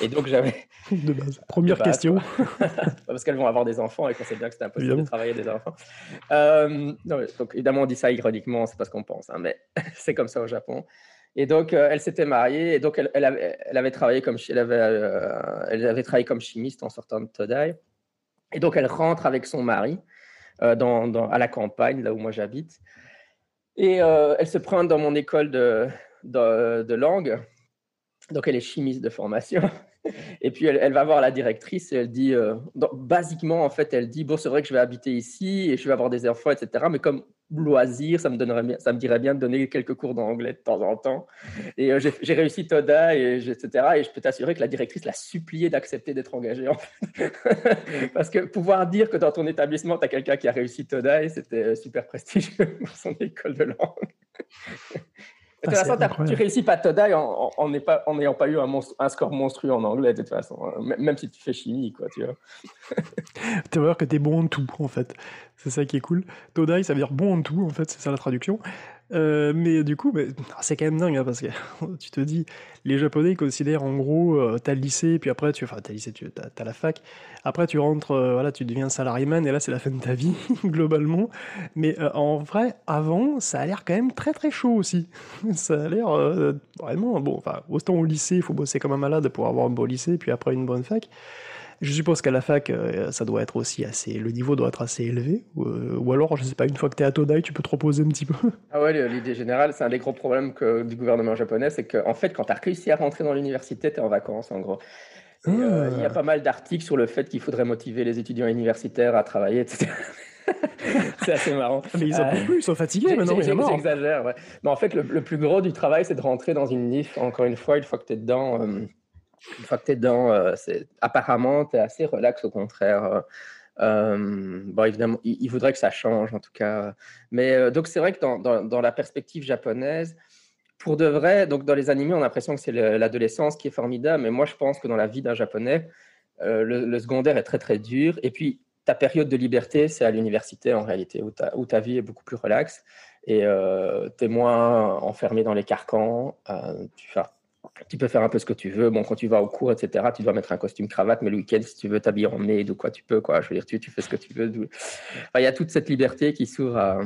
Et donc, j'avais. De base. Première question. Parce qu'elles vont avoir des enfants et qu'on sait bien que c'est impossible de travailler des enfants. Euh, donc, évidemment, on dit ça ironiquement, c'est pas ce qu'on pense, hein, mais c'est comme ça au Japon. Et donc, euh, elle s'était mariée et donc, elle, elle, avait, elle, avait, travaillé comme, elle avait, elle avait travaillé comme chimiste en sortant de Todai. Et donc, elle rentre avec son mari euh, à la campagne, là où moi j'habite. Et euh, elle se prend dans mon école de, langue. Donc, elle est chimiste de formation. Et puis, elle, va voir la directrice et elle dit, euh, basiquement, en fait, elle dit, bon, c'est vrai que je vais habiter ici et je vais avoir des enfants, etc. Mais comme loisir, ça me, donnerait ça me dirait bien de donner quelques cours d'anglais de temps en temps. Et euh, j'ai réussi Toda, et, etc. Et je peux t'assurer que la directrice l'a supplié d'accepter d'être engagée. En fait. Parce que pouvoir dire que dans ton établissement, tu as quelqu'un qui a réussi Toda, c'était euh, super prestigieux pour son école de langue. De toute façon, tu réussis pas Todai en n'ayant pas, eu un, score monstrueux en anglais, de toute façon. Hein. Même si tu fais chimie, quoi, tu vois. tu vas voir que tu es bon en tout, en fait. C'est ça qui est cool. Todai, ça veut dire bon en tout, en fait, c'est ça la traduction. Euh, mais du coup, ah, c'est quand même dingue, hein, parce que tu te dis, les Japonais considèrent en gros, euh, t'as le lycée, puis après, tu, enfin, t'as le lycée, tu as, la fac, après tu rentres, euh, voilà, tu deviens salariman, et là, c'est la fin de ta vie, globalement. Mais en vrai, avant, ça a l'air quand même très très chaud aussi. ça a l'air vraiment, bon, enfin, autant au lycée, il faut bosser comme un malade pour avoir un beau lycée, puis après une bonne fac. Je suppose qu'à la fac, euh, ça doit être aussi assez, le niveau doit être assez élevé. Ou, euh, alors, je sais pas, une fois que tu es à Todai, tu peux te reposer un petit peu. Ah ouais, l'idée générale, c'est un des gros problèmes que, du gouvernement japonais, c'est qu'en fait, quand tu as réussi à rentrer dans l'université, tu es en vacances, en gros. Euh, il y a ah. pas mal d'articles sur le fait qu'il faudrait motiver les étudiants universitaires à travailler, etc. c'est assez marrant. Mais ils en peuvent plus, ils sont fatigués maintenant. J'exagère, ouais. Mais en fait, le, plus gros du travail, c'est de rentrer dans une NIF, encore une fois, une fois que tu es dedans une fois que tu es dedans, euh, apparemment, tu es assez relax au contraire. Euh, euh, bon, évidemment, il, voudrait que ça change en tout cas. Mais donc, c'est vrai que dans, dans, la perspective japonaise, pour de vrai, donc dans les animés, on a l'impression que c'est l'adolescence qui est formidable, mais moi je pense que dans la vie d'un japonais, le, secondaire est très très dur. Et puis ta période de liberté, c'est à l'université en réalité, où ta, où ta, vie est beaucoup plus relaxe et tu es moins enfermé dans les carcans. Tu, tu, peux faire un peu ce que tu veux. Bon, quand tu vas au cours, etc., tu dois mettre un costume cravate, mais le week-end, si tu veux t'habiller en maid ou quoi, tu peux. Quoi. Je veux dire, tu, tu fais ce que tu veux. Il y a toute cette liberté qui s'ouvre à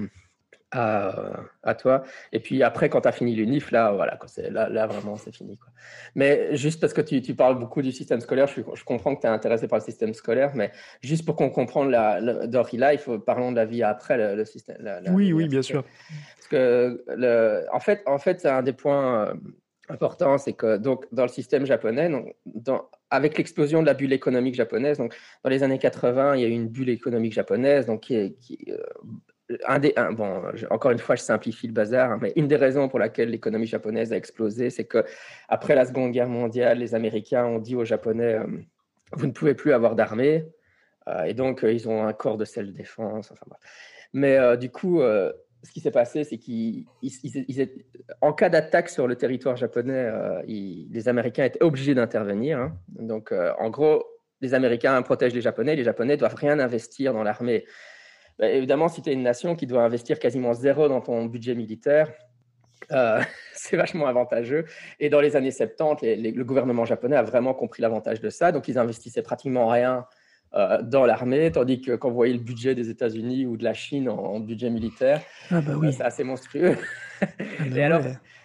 à, toi. Et puis après, quand tu as fini l'UNIF, là, voilà, là, là, vraiment, c'est fini. Quoi. Mais juste parce que tu, tu, parles beaucoup du système scolaire, je, je comprends que tu es intéressé par le système scolaire, mais juste pour qu'on comprenne la, la, Life, parlons de la vie après le, système. oui, oui, bien sûr. Parce que, le, en fait, en fait c'est un des points euh, importants, c'est que donc, dans le système japonais, donc, avec l'explosion de la bulle économique japonaise, donc dans les années 80, il y a eu une bulle économique japonaise donc, qui, euh, un des, bon, encore une fois, je simplifie le bazar, hein, mais une des raisons pour laquelle l'économie japonaise a explosé, c'est que après la Seconde Guerre mondiale, les Américains ont dit aux Japonais euh, vous ne pouvez plus avoir d'armée, euh, et donc ils ont un corps de self-défense. Enfin, Mais du coup, ce qui s'est passé, c'est qu'ils, en cas d'attaque sur le territoire japonais, les Américains étaient obligés d'intervenir. Hein. Donc, en gros, les Américains protègent les Japonais, les Japonais doivent rien investir dans l'armée. Bah, évidemment, si tu es une nation qui doit investir quasiment zéro dans ton budget militaire, euh, c'est vachement avantageux. Et dans les années 70, le gouvernement japonais a vraiment compris l'avantage de ça. Donc, ils investissaient pratiquement rien euh, dans l'armée, tandis que quand vous voyez le budget des États-Unis ou de la Chine en, budget militaire, ah bah oui. Euh, c'est assez monstrueux. Ah bah et alors,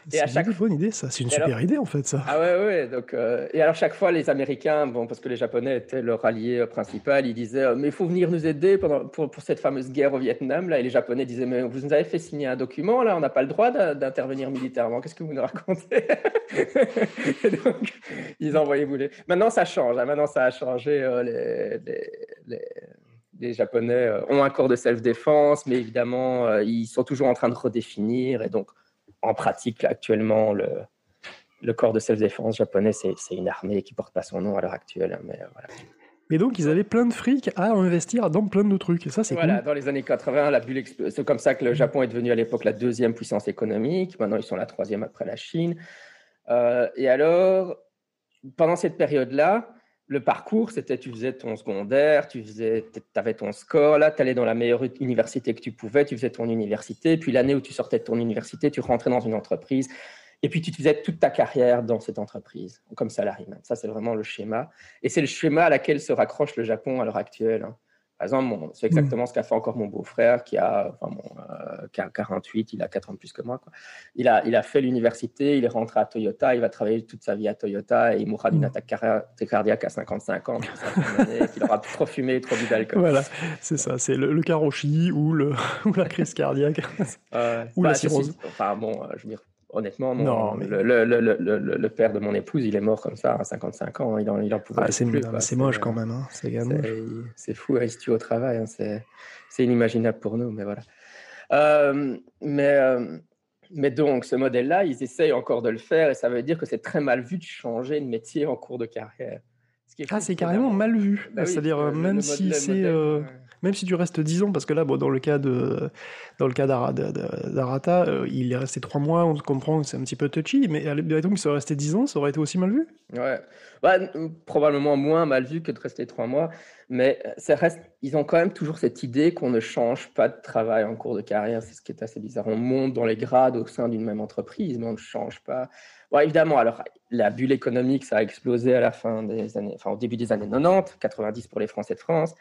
c'est à chaque... une bonne idée, ça. C'est une super idée, en fait, ça. Ah ouais, ouais. Donc, euh, Et alors, chaque fois, les Américains, bon, parce que les Japonais étaient leur allié euh, principal, ils disaient euh, Mais il faut venir nous aider pendant, pour, pour, cette fameuse guerre au Vietnam. Là. Et les Japonais disaient Mais vous nous avez fait signer un document, là, on n'a pas le droit d'intervenir militairement. Qu'est-ce que vous nous racontez et donc, ils envoyaient bouler. Maintenant, ça change. Hein. Maintenant, ça a changé. les, les, les Japonais ont un corps de self-défense, mais évidemment, ils sont toujours en train de redéfinir. Et donc, en pratique, actuellement, le, le corps de self-défense japonais, c'est une armée qui porte pas son nom à l'heure actuelle. Mais, euh, voilà. mais donc, ils avaient plein de fric à investir dans plein de trucs. Et ça, c'est Voilà, dans les années 80, la bulle C'est comme ça que le Japon est devenu à l'époque la deuxième puissance économique. Maintenant, ils sont la troisième après la Chine. Euh, et alors, pendant cette période-là, le parcours, c'était tu faisais ton secondaire, tu faisais, avais ton score, là, tu allais dans la meilleure université que tu pouvais, tu faisais ton université, puis l'année où tu sortais de ton université, tu rentrais dans une entreprise, et puis tu faisais toute ta carrière dans cette entreprise, comme salarié. Ça, c'est vraiment le schéma. Et c'est le schéma à laquelle se raccroche le Japon à l'heure actuelle. Hein. Par exemple, c'est exactement ce qu'a fait encore mon beau-frère qui a, enfin, euh, qui a 48, il a 4 ans de plus que moi. Quoi. Il, a, il a fait l'université, il est rentré à Toyota, il va travailler toute sa vie à Toyota et il mourra d'une mm. attaque cardiaque à 55 ans. il aura trop fumé, trop bu d'alcool. Voilà, c'est ça, c'est le, le karoshi ou, le, ou la crise cardiaque ou la bah, cirrhose. Enfin bon, euh, je veux dire, Honnêtement, non. le, le, le, le, père de mon épouse, il est mort comme ça à 55 ans. Il en, il en pouvait ah, C'est moche quand même. Hein. C'est fou, il se tue au travail. Hein. C'est inimaginable pour nous, mais voilà. Euh, mais, euh, mais donc, ce modèle-là, ils essayent encore de le faire et ça veut dire que c'est très mal vu de changer de métier en cours de carrière. ah, c'est carrément mal vu. Bah C'est-à-dire, euh, même si c'est même si tu restes 10 ans, parce que là, bon, dans le cas de dans le cas d'Arata, euh, il est resté 3 mois, on comprend que c'est un petit peu touchy, mais admettons qu'il serait resté 10 ans, ça aurait été aussi mal vu? Ouais, bah, probablement moins mal vu que de rester 3 mois, mais ça reste, ils ont quand même toujours cette idée qu'on ne change pas de travail en cours de carrière, c'est ce qui est assez bizarre. On monte dans les grades au sein d'une même entreprise, mais on ne change pas. Bon, évidemment, alors la bulle économique, ça a explosé à la fin des années, enfin au début des années 90, 90 pour les Français de France.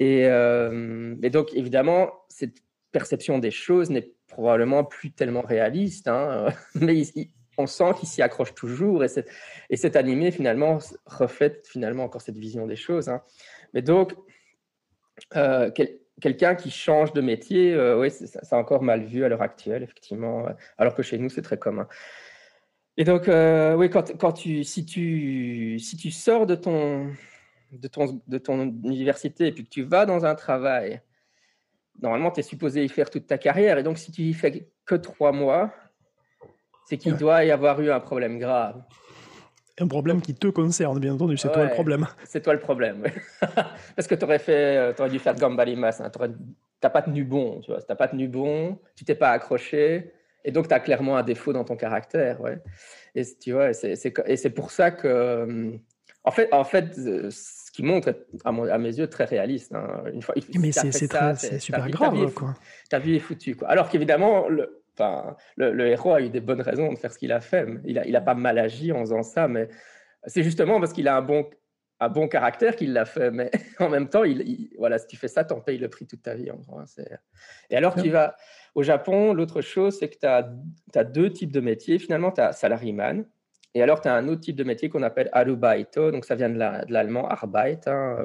Euh, et, donc, évidemment, cette perception des choses n'est probablement plus tellement réaliste, hein, mais on sent qu'il s'y accroche toujours, et, et cet animé, finalement, reflète finalement encore cette vision des choses. Hein. Mais donc, euh, quelqu'un qui change de métier, euh, oui, c'est encore mal vu à l'heure actuelle, effectivement, alors que chez nous, c'est très commun. Et donc, oui, quand, quand, tu, si, tu, si tu sors de ton, de ton, de ton université et puis que tu vas dans un travail, normalement, tu es supposé y faire toute ta carrière. Et donc, si tu y fais que trois mois, c'est qu'il doit y avoir eu un problème grave. Un problème qui te concerne, bien entendu, c'est toi le problème. C'est toi le problème, Parce que tu aurais, fait, euh, aurais dû faire de gambalimas, hein. tu n'as pas tenu bon, tu vois. N'as pas tenu bon, tu t'es pas accroché, Et donc, tu as clairement un défaut dans ton caractère, ouais. Et tu vois, et c'est pour ça que, en fait, en fait, ce qui montre, à, à mes yeux, très réaliste. Hein. Une fois, mais c'est super grave, quoi. Ta vie est foutue, quoi. Alors qu'évidemment, le, enfin, le, héros a eu des bonnes raisons de faire ce qu'il a fait. Il n'a il a pas mal agi en faisant ça, mais c'est justement parce qu'il a un bon, un bon caractère qu'il l'a fait. Mais en même temps, il, voilà, si tu fais ça, t'en payes le prix toute ta vie. En gros, hein, Et alors, tu vas au Japon, l'autre chose, c'est que tu as, as, deux types de métiers. Finalement, tu as salaryman. Et alors, tu as un autre type de métier qu'on appelle arubaito. Donc, ça vient de l'allemand arbeit. Hein.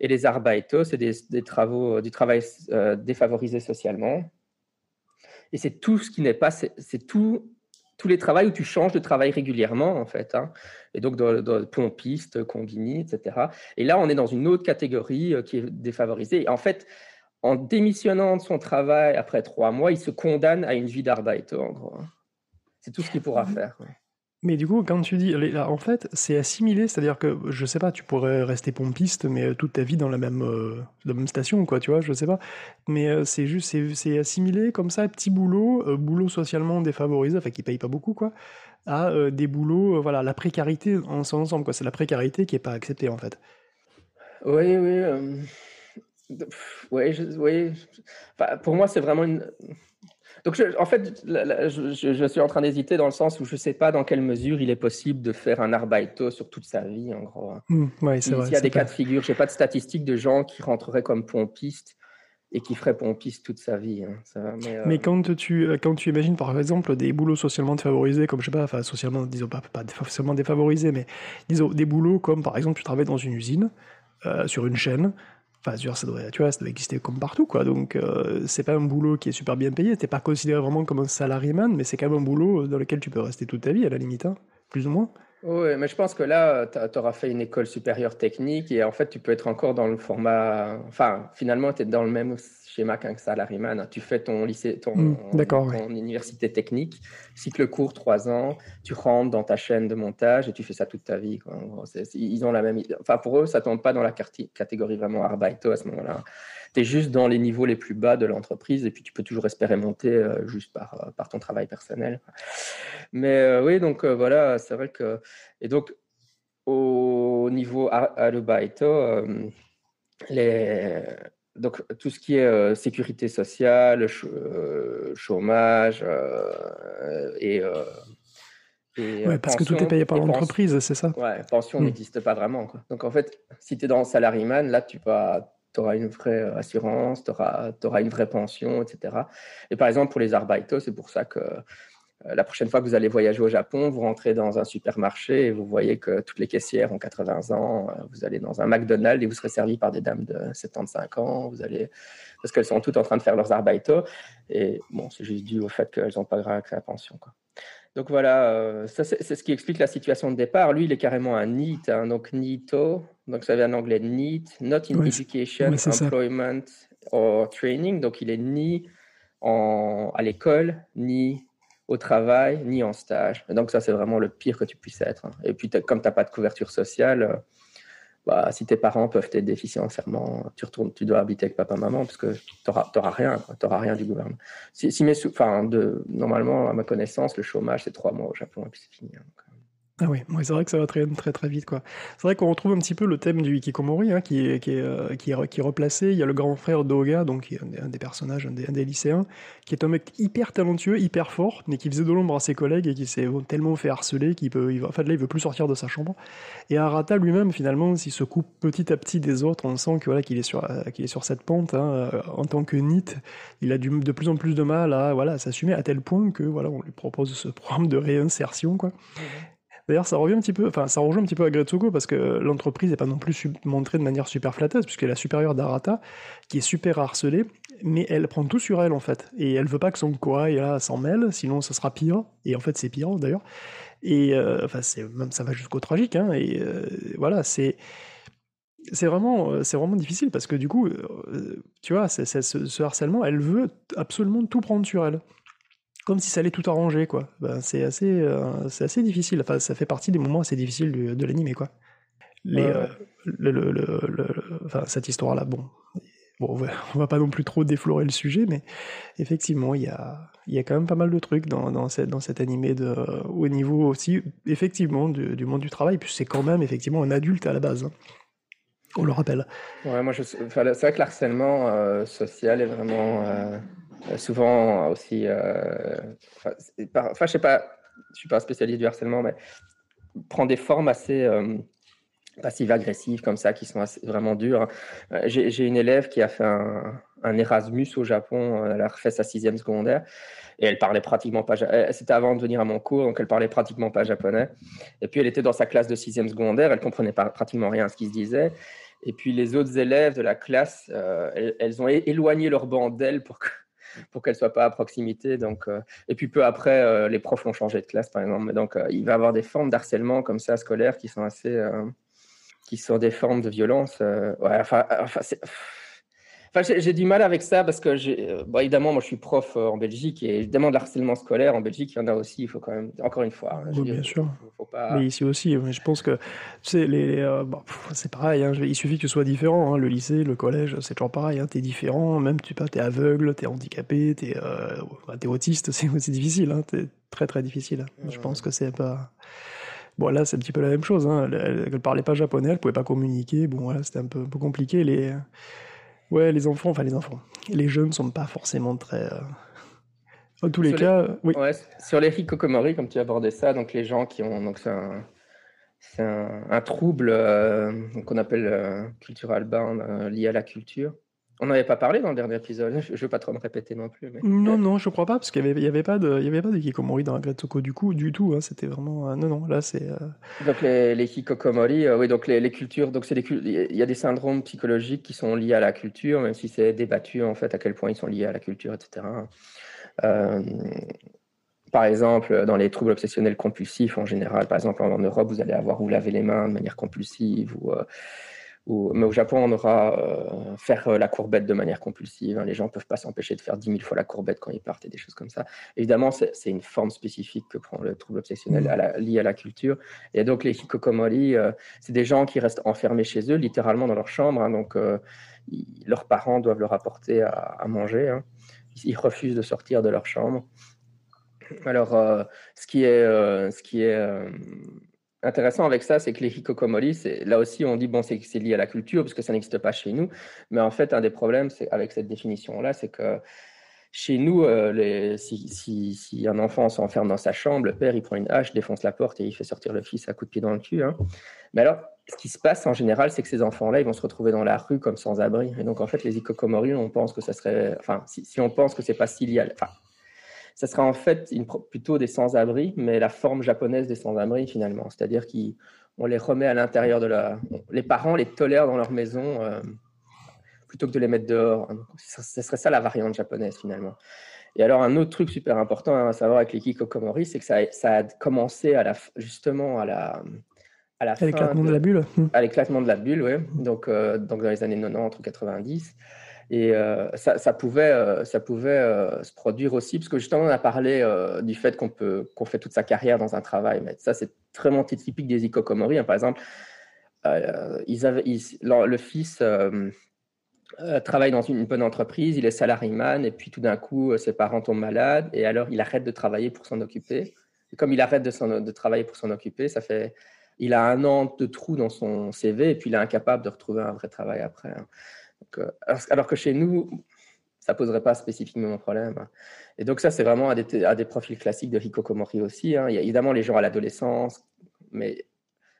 Et les arbeito, c'est des, des, travaux, du travail euh, défavorisé socialement. Et c'est tout ce qui n'est pas, c'est tout tous les travaux où tu changes de travail régulièrement, en fait. Hein. Et donc, dans, dans pompiste, combini, etc. Et là, on est dans une autre catégorie euh, qui est défavorisée. Et en fait, en démissionnant de son travail après trois mois, il se condamne à une vie d'arbaito, en gros. Hein. C'est tout ce qu'il pourra faire. Mais du coup, quand tu dis, en fait, c'est assimilé, c'est-à-dire que, je sais pas, tu pourrais rester pompiste, mais euh, toute ta vie dans la même, euh, la même station, quoi, tu vois, je sais pas. Mais euh, c'est juste, c'est assimilé comme ça, petit boulot, boulot socialement défavorisé, enfin qui paye pas beaucoup, quoi, à des boulots, voilà, la précarité en son ensemble, quoi. C'est la précarité qui est pas acceptée, en fait. Oui, oui. Oui, oui. Pour moi, c'est vraiment une donc, en fait, je, suis en train d'hésiter dans le sens où je ne sais pas dans quelle mesure il est possible de faire un arbaito sur toute sa vie, en gros. Hein. Mmh, c'est S'il y a des cas de figure, je n'ai pas de statistiques de gens qui rentreraient comme pompistes et qui feraient pompiste toute sa vie. Hein. Euh, mais, quand, tu, quand tu imagines, par exemple, des boulots socialement défavorisés, comme je sais pas, enfin, socialement, disons pas, pas forcément défavorisés, mais disons des boulots comme, par exemple, tu travailles dans une usine, euh, sur une chaîne, Enfin, ça doit, ça doit exister comme partout, quoi. Donc, euh, c'est pas un boulot qui est super bien payé. T'es pas considéré vraiment comme un salariman, mais c'est quand même un boulot dans lequel tu peux rester toute ta vie, à la limite, hein, plus ou moins. Oui, mais je pense que là, tu auras fait une école supérieure technique et en fait, tu peux être encore dans le format. Enfin, finalement, tu es dans le même schéma qu'un salariman. Tu fais ton lycée, ton, mmh, ton université technique, cycle court, trois ans, tu rentres dans ta chaîne de montage et tu fais ça toute ta vie. Ils ont la même. Enfin, pour eux, ça tombe pas dans la catégorie vraiment arbaito à ce moment-là. Tu es juste dans les niveaux les plus bas de l'entreprise et puis tu peux toujours espérer monter euh, juste par, euh, par ton travail personnel. Mais euh, oui, donc voilà, c'est vrai que. Et donc, au niveau arbaito, les donc tout ce qui est euh, sécurité sociale, euh, chômage euh, et, ouais, parce que tout est payé par l'entreprise, c'est ça Ouais, pension hmm. n'existe pas vraiment. Quoi. Donc en fait, si tu es dans salaryman, là tu auras une vraie assurance, tu auras, auras, une vraie pension, etc. Et par exemple, pour les arbeitos, c'est pour ça que la prochaine fois que vous allez voyager au Japon, vous rentrez dans un supermarché et vous voyez que toutes les caissières ont 80 ans. Euh, vous allez dans un McDonald's et vous serez servi par des dames de 75 ans. Vous allez parce qu'elles sont toutes en train de faire leurs arbeitos. Et bon, c'est juste dû au fait qu'elles n'ont pas grave accès à la pension. Quoi. Donc voilà, euh, ça c'est ce qui explique la situation de départ. Lui, il est carrément un NEET, hein, donc NEETO, donc ça vient en anglais NEET, Not in Education, Employment or Training. Donc il est ni en, à l'école, ni au travail ni en stage. donc ça, c'est vraiment le pire que tu puisses être. Hein. Et puis, comme tu n'as pas de couverture sociale, euh, bah, si tes parents peuvent être financièrement, tu retournes, tu dois habiter avec papa, maman, parce que tu n'auras rien, tu rien du gouvernement. Si, si enfin, de, normalement, à ma connaissance, le chômage, c'est trois mois au Japon, et puis c'est fini. Hein, ah oui, c'est vrai que ça va très très très vite. C'est vrai qu'on retrouve un petit peu le thème du Hikikomori hein, qui, est, qui, est, euh, qui, est, qui est replacé. Il y a le grand frère d'Oga, qui est un des, personnages, un des, lycéens, qui est un mec hyper talentueux, hyper fort, mais qui faisait de l'ombre à ses collègues et qui s'est tellement fait harceler qu'il peut, il, là il veut plus sortir de sa chambre. Et Arata lui-même finalement, s'il se coupe petit à petit des autres, on sent que voilà qu'il est sur euh, qu'il est sur cette pente hein, euh, en tant que NIT. Il a du, de plus en plus de mal à voilà s'assumer à tel point que voilà on lui propose ce programme de réinsertion quoi. D'ailleurs, ça revient un petit peu, enfin, ça rejoint un petit peu à Gretsuko parce que l'entreprise n'est pas non plus montrée de manière super flatteuse, puisqu'elle est la supérieure d'Arata, qui est super harcelée, mais elle prend tout sur elle en fait. Et elle veut pas que son Koai là s'en mêle, sinon ça sera pire. Et en fait, c'est pire d'ailleurs. Et euh, enfin, c'est même ça va jusqu'au tragique. Hein, et euh, voilà, c'est c'est vraiment, c'est vraiment difficile parce que du coup, euh, tu vois, ce harcèlement, elle veut absolument tout prendre sur elle comme si ça allait tout arranger, quoi. Ben, c'est assez, euh, c'est assez difficile. Enfin, ça fait partie des moments assez difficiles de, de l'anime, quoi. Les, euh, le, le, enfin, cette histoire-là, bon, bon, on va, va pas non plus trop déflorer le sujet, mais effectivement, il y a, il y a quand même pas mal de trucs dans, dans, cette, dans cet animé de, au niveau aussi, effectivement, du, monde du travail, puis c'est quand même effectivement un adulte à la base. Hein. On le rappelle. Ouais, moi, c'est vrai que l'harcèlement euh, social est vraiment euh, souvent aussi. Euh, enfin, je sais pas, je suis pas un spécialiste du harcèlement, mais prend des formes assez passives-agressives comme ça, qui sont vraiment dures. J'ai une élève qui a fait un, Erasmus au Japon, elle a refait sa sixième secondaire et elle parlait pratiquement pas. C'était avant de venir à mon cours, donc elle parlait pratiquement pas japonais. Et puis elle était dans sa classe de sixième secondaire, elle comprenait pas, pratiquement rien à ce qui se disait. Et puis les autres élèves de la classe, euh, elles, ont éloigné leur banc d'elle pour pour qu'elle soit pas à proximité. Donc, euh, et puis peu après, euh, les profs l'ont changé de classe, par exemple. Donc, il va avoir des formes d'harcèlement comme ça scolaire qui sont assez, qui sont des formes de violence. enfin, enfin Enfin, j'ai du mal avec ça parce que, euh, bon, évidemment, moi je suis prof euh, en Belgique et évidemment de harcèlement scolaire en Belgique, il y en a aussi, il faut quand même, encore une fois. Hein, oui, bien sûr. Mais ici aussi, je pense que c'est les, euh, c'est pareil, hein, il suffit que tu sois différent. Hein, le lycée, le collège, c'est toujours pareil, tu es différent, même tu es aveugle, tu es handicapé, tu es, es, autiste, c'est difficile, c'est très très difficile. Je pense que c'est pas. Bon, là, c'est un petit peu la même chose. Elle, ne parlait pas japonais, elle pouvait pas communiquer. Bon, voilà, c'était un peu, un peu compliqué. Les, Ouais, les enfants, enfin les enfants. Les jeunes ne sont pas forcément très. Euh, en tous les cas, oui. sur les hikokomori, comme tu abordais ça, donc les gens qui ont. Donc c'est un, un, trouble euh, qu'on appelle euh, cultural bound, lié à la culture. On n'avait pas parlé dans le dernier épisode, je ne veux pas trop me répéter non plus. Mais... Non, non, je crois pas, parce qu'il n'y avait, y avait, pas de, y avait pas de Hikikomori dans Agretsuko du coup, du tout. Hein, C'était vraiment. Euh, non, non, là c'est. Euh, donc les, les euh, oui, donc les, les cultures, donc c'est il y a des syndromes psychologiques qui sont liés à la culture, même si c'est débattu en fait à quel point ils sont liés à la culture, etc. par exemple, dans les troubles obsessionnels compulsifs en général, par exemple en, Europe, vous allez avoir vous laver les mains de manière compulsive ou mais au Japon, on aura euh, faire euh, la courbette de manière compulsive. Hein. Les gens ne peuvent pas s'empêcher de faire 10 000 fois la courbette quand ils partent et des choses comme ça. Évidemment, c'est une forme spécifique que prend le trouble obsessionnel à lié à la culture. Et donc, les hikokomori, euh, c'est des gens qui restent enfermés chez eux, littéralement dans leur chambre. Hein. donc, leurs parents doivent leur apporter à, manger. Hein. Ils refusent de sortir de leur chambre. Alors, ce qui est, ce qui est intéressant avec ça, c'est que les hikokomori, là aussi, on dit bon, c'est lié à la culture parce que ça n'existe pas chez nous. Mais en fait, un des problèmes, avec cette définition-là, c'est que chez nous, euh, si, un enfant s'enferme dans sa chambre, le père il prend une hache, défonce la porte et il fait sortir le fils à coup de pied dans le cul. Hein. Mais alors, ce qui se passe en général, c'est que ces enfants-là, ils vont se retrouver dans la rue comme sans abri. Et donc, en fait, les hikokomori, on pense que ça serait, enfin, si, on pense que c'est pas si lié, enfin, ça sera en fait une, plutôt des sans-abri, mais la forme japonaise des sans-abri finalement. C'est-à-dire qu'on les remet à l'intérieur de la. Les parents les tolèrent dans leur maison euh, plutôt que de les mettre dehors. Ce serait ça la variante japonaise finalement. Et alors, un autre truc super important à savoir avec les Kikokomori, c'est que ça, ça, a commencé à la, justement à la. À l'éclatement de... la bulle. À l'éclatement de la bulle, oui. Donc, euh, donc, dans les années 90 ou 90. Et euh, ça, pouvait, euh, ça pouvait euh, se produire aussi, parce que justement, on a parlé du fait qu'on peut qu'on fait toute sa carrière dans un travail. Mais ça, c'est très typique des ikokomori. Hein. Par exemple, le fils travaille dans une, bonne entreprise, il est salariman, et puis tout d'un coup, ses parents tombent malades, et alors il arrête de travailler pour s'en occuper. Et comme il arrête de, de travailler pour s'en occuper, ça fait il a un an de trou dans son CV, et puis il est incapable de retrouver un vrai travail après. Hein. Euh, alors que chez nous, ça poserait pas spécifiquement un problème. Et donc ça, c'est vraiment à des, à des, profils classiques de Hikokomori aussi. Hein. Il y a évidemment les gens à l'adolescence, mais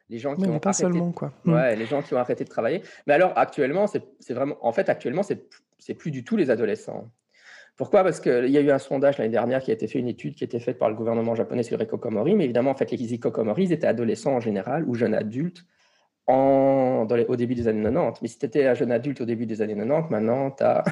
les gens qui ont pas arrêté, seulement quoi. Hmm. Ouais, les gens qui ont arrêté de travailler. Mais alors actuellement, c'est vraiment, en fait, actuellement, c'est plus du tout les adolescents. Pourquoi? Parce qu'il y a eu un sondage l'année dernière qui a été fait, une étude qui a été faite par le gouvernement japonais sur les Hikokomori, mais évidemment, en fait, les Hikokomori, ils étaient adolescents en général ou jeunes adultes en, dans les, au début des années 90. Mais si tu étais un jeune adulte au début des années 90, maintenant, tu as.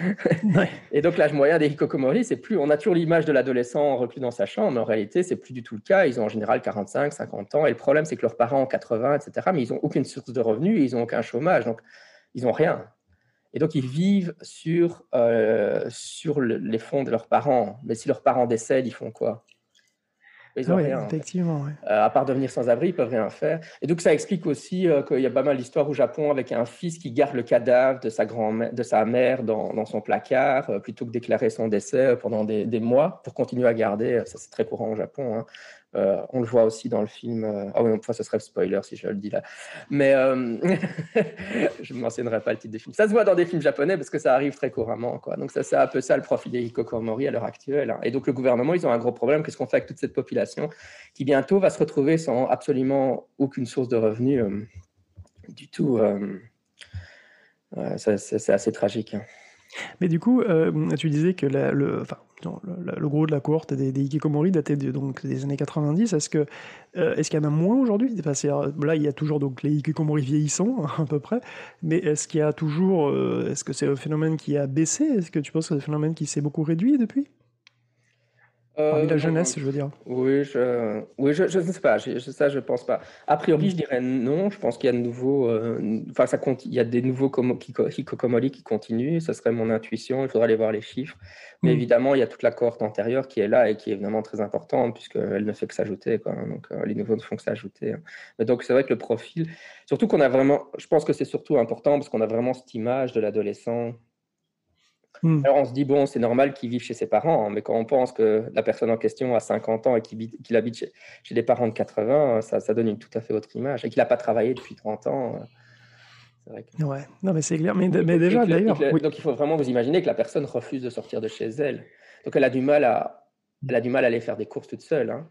Et donc, l'âge moyen des hikokomori, c'est plus. On a toujours l'image de l'adolescent reclus dans sa chambre, mais en réalité, c'est plus du tout le cas. Ils ont en général 45, 50 ans. Et le problème, c'est que leurs parents ont 80, etc. Mais ils n'ont aucune source de revenus ils n'ont aucun chômage. Donc, ils n'ont rien. Et donc, ils vivent sur, euh, sur les fonds de leurs parents. Mais si leurs parents décèdent, ils font quoi? Ils ont Ah oui, rien. effectivement. Euh, à part devenir sans-abri, ils peuvent rien faire. Et donc ça explique aussi euh, qu'il y a pas mal d'histoires au Japon avec un fils qui garde le cadavre de sa grand de sa mère dans, dans son placard euh, plutôt que déclarer son décès pendant des, des mois pour continuer à garder. Ça c'est très courant au Japon. hein. Euh, on le voit aussi dans le film. euh, Ah oui, enfin, ce serait spoiler si je le dis là. Mais euh, je ne mentionnerai pas le titre des films. Ça se voit dans des films japonais parce que ça arrive très couramment. Donc ça, c'est un peu ça le profil des Hikokomori à l'heure actuelle. hein. Et donc le gouvernement, ils ont un gros problème. Qu'est-ce qu'on fait avec toute cette population qui bientôt va se retrouver sans absolument aucune source de revenus du tout ouais, c'est assez tragique. hein. Mais du coup, tu disais que le, le, gros de la cohorte des, des hikikomori datait donc, des années 90. Est-ce que euh, est-ce qu'il y en a moins aujourd'hui? Euh, Là, il y a toujours donc, les hikikomori vieillissants, à peu près. Mais est-ce qu'il y a toujours... euh, est-ce que c'est un phénomène qui a baissé? Est-ce que tu penses que c'est un phénomène qui s'est beaucoup réduit depuis? Parmi la Euh, jeunesse, je veux dire. Oui, je, oui, je, je ne sais pas. Je, ça, je pense pas. A priori, je dirais non. Je pense qu'il y a de nouveaux, euh, enfin, ça compte, il y a des nouveaux komo- kiko- hikikomori qui continuent. Ça serait mon intuition. Il faudra aller voir les chiffres. Mais Mm. évidemment, il y a toute la cohorte antérieure qui est là et qui est évidemment très importante puisqu'elle ne fait que s'ajouter. quoi. Donc, euh, les nouveaux ne font que s'ajouter. hein. Mais donc, c'est vrai que le profil, surtout qu'on a vraiment, je pense que c'est surtout important parce qu'on a vraiment cette image de l'adolescent Hmm. alors on se dit, bon, c'est normal qu'il vive chez ses parents, hein, mais quand on pense que la personne en question a 50 ans et qu'il qu'il habite chez, chez des parents de 80, ça, ça donne une tout à fait autre image. Et qu'il n'a pas travaillé depuis 30 ans. euh, c'est vrai que- Ouais, non, mais c'est clair. Mais, déjà, d'ailleurs, oui. Donc il faut vraiment vous imaginer que la personne refuse de sortir de chez elle. Donc elle a du mal à, elle a du mal à aller faire des courses toute seule. hein.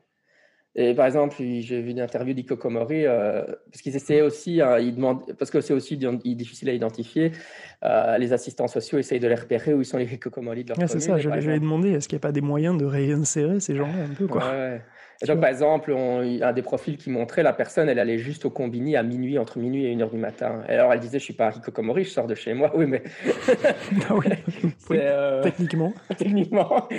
Et par exemple, j'ai vu une interview d'Ikokomori, euh, parce qu'ils essayaient aussi, hein, ils demandent, parce que c'est aussi di- difficile à identifier, euh, les assistants sociaux essayent de les repérer où ils sont les Hikokomori de leur Ouais, c'est ça, exemple- demandé, est-ce qu'il n'y a pas des moyens de réinsérer ces gens-là un peu, quoi Ouais. Et donc, par exemple, on, un des profils qui montrait la personne, elle allait juste au combini à minuit, entre minuit et 1 heure du matin. Et alors, elle disait, je suis pas Hikokomori, je sors de chez moi. Oui, mais Ah oui, oui, c'est, euh, techniquement. techniquement.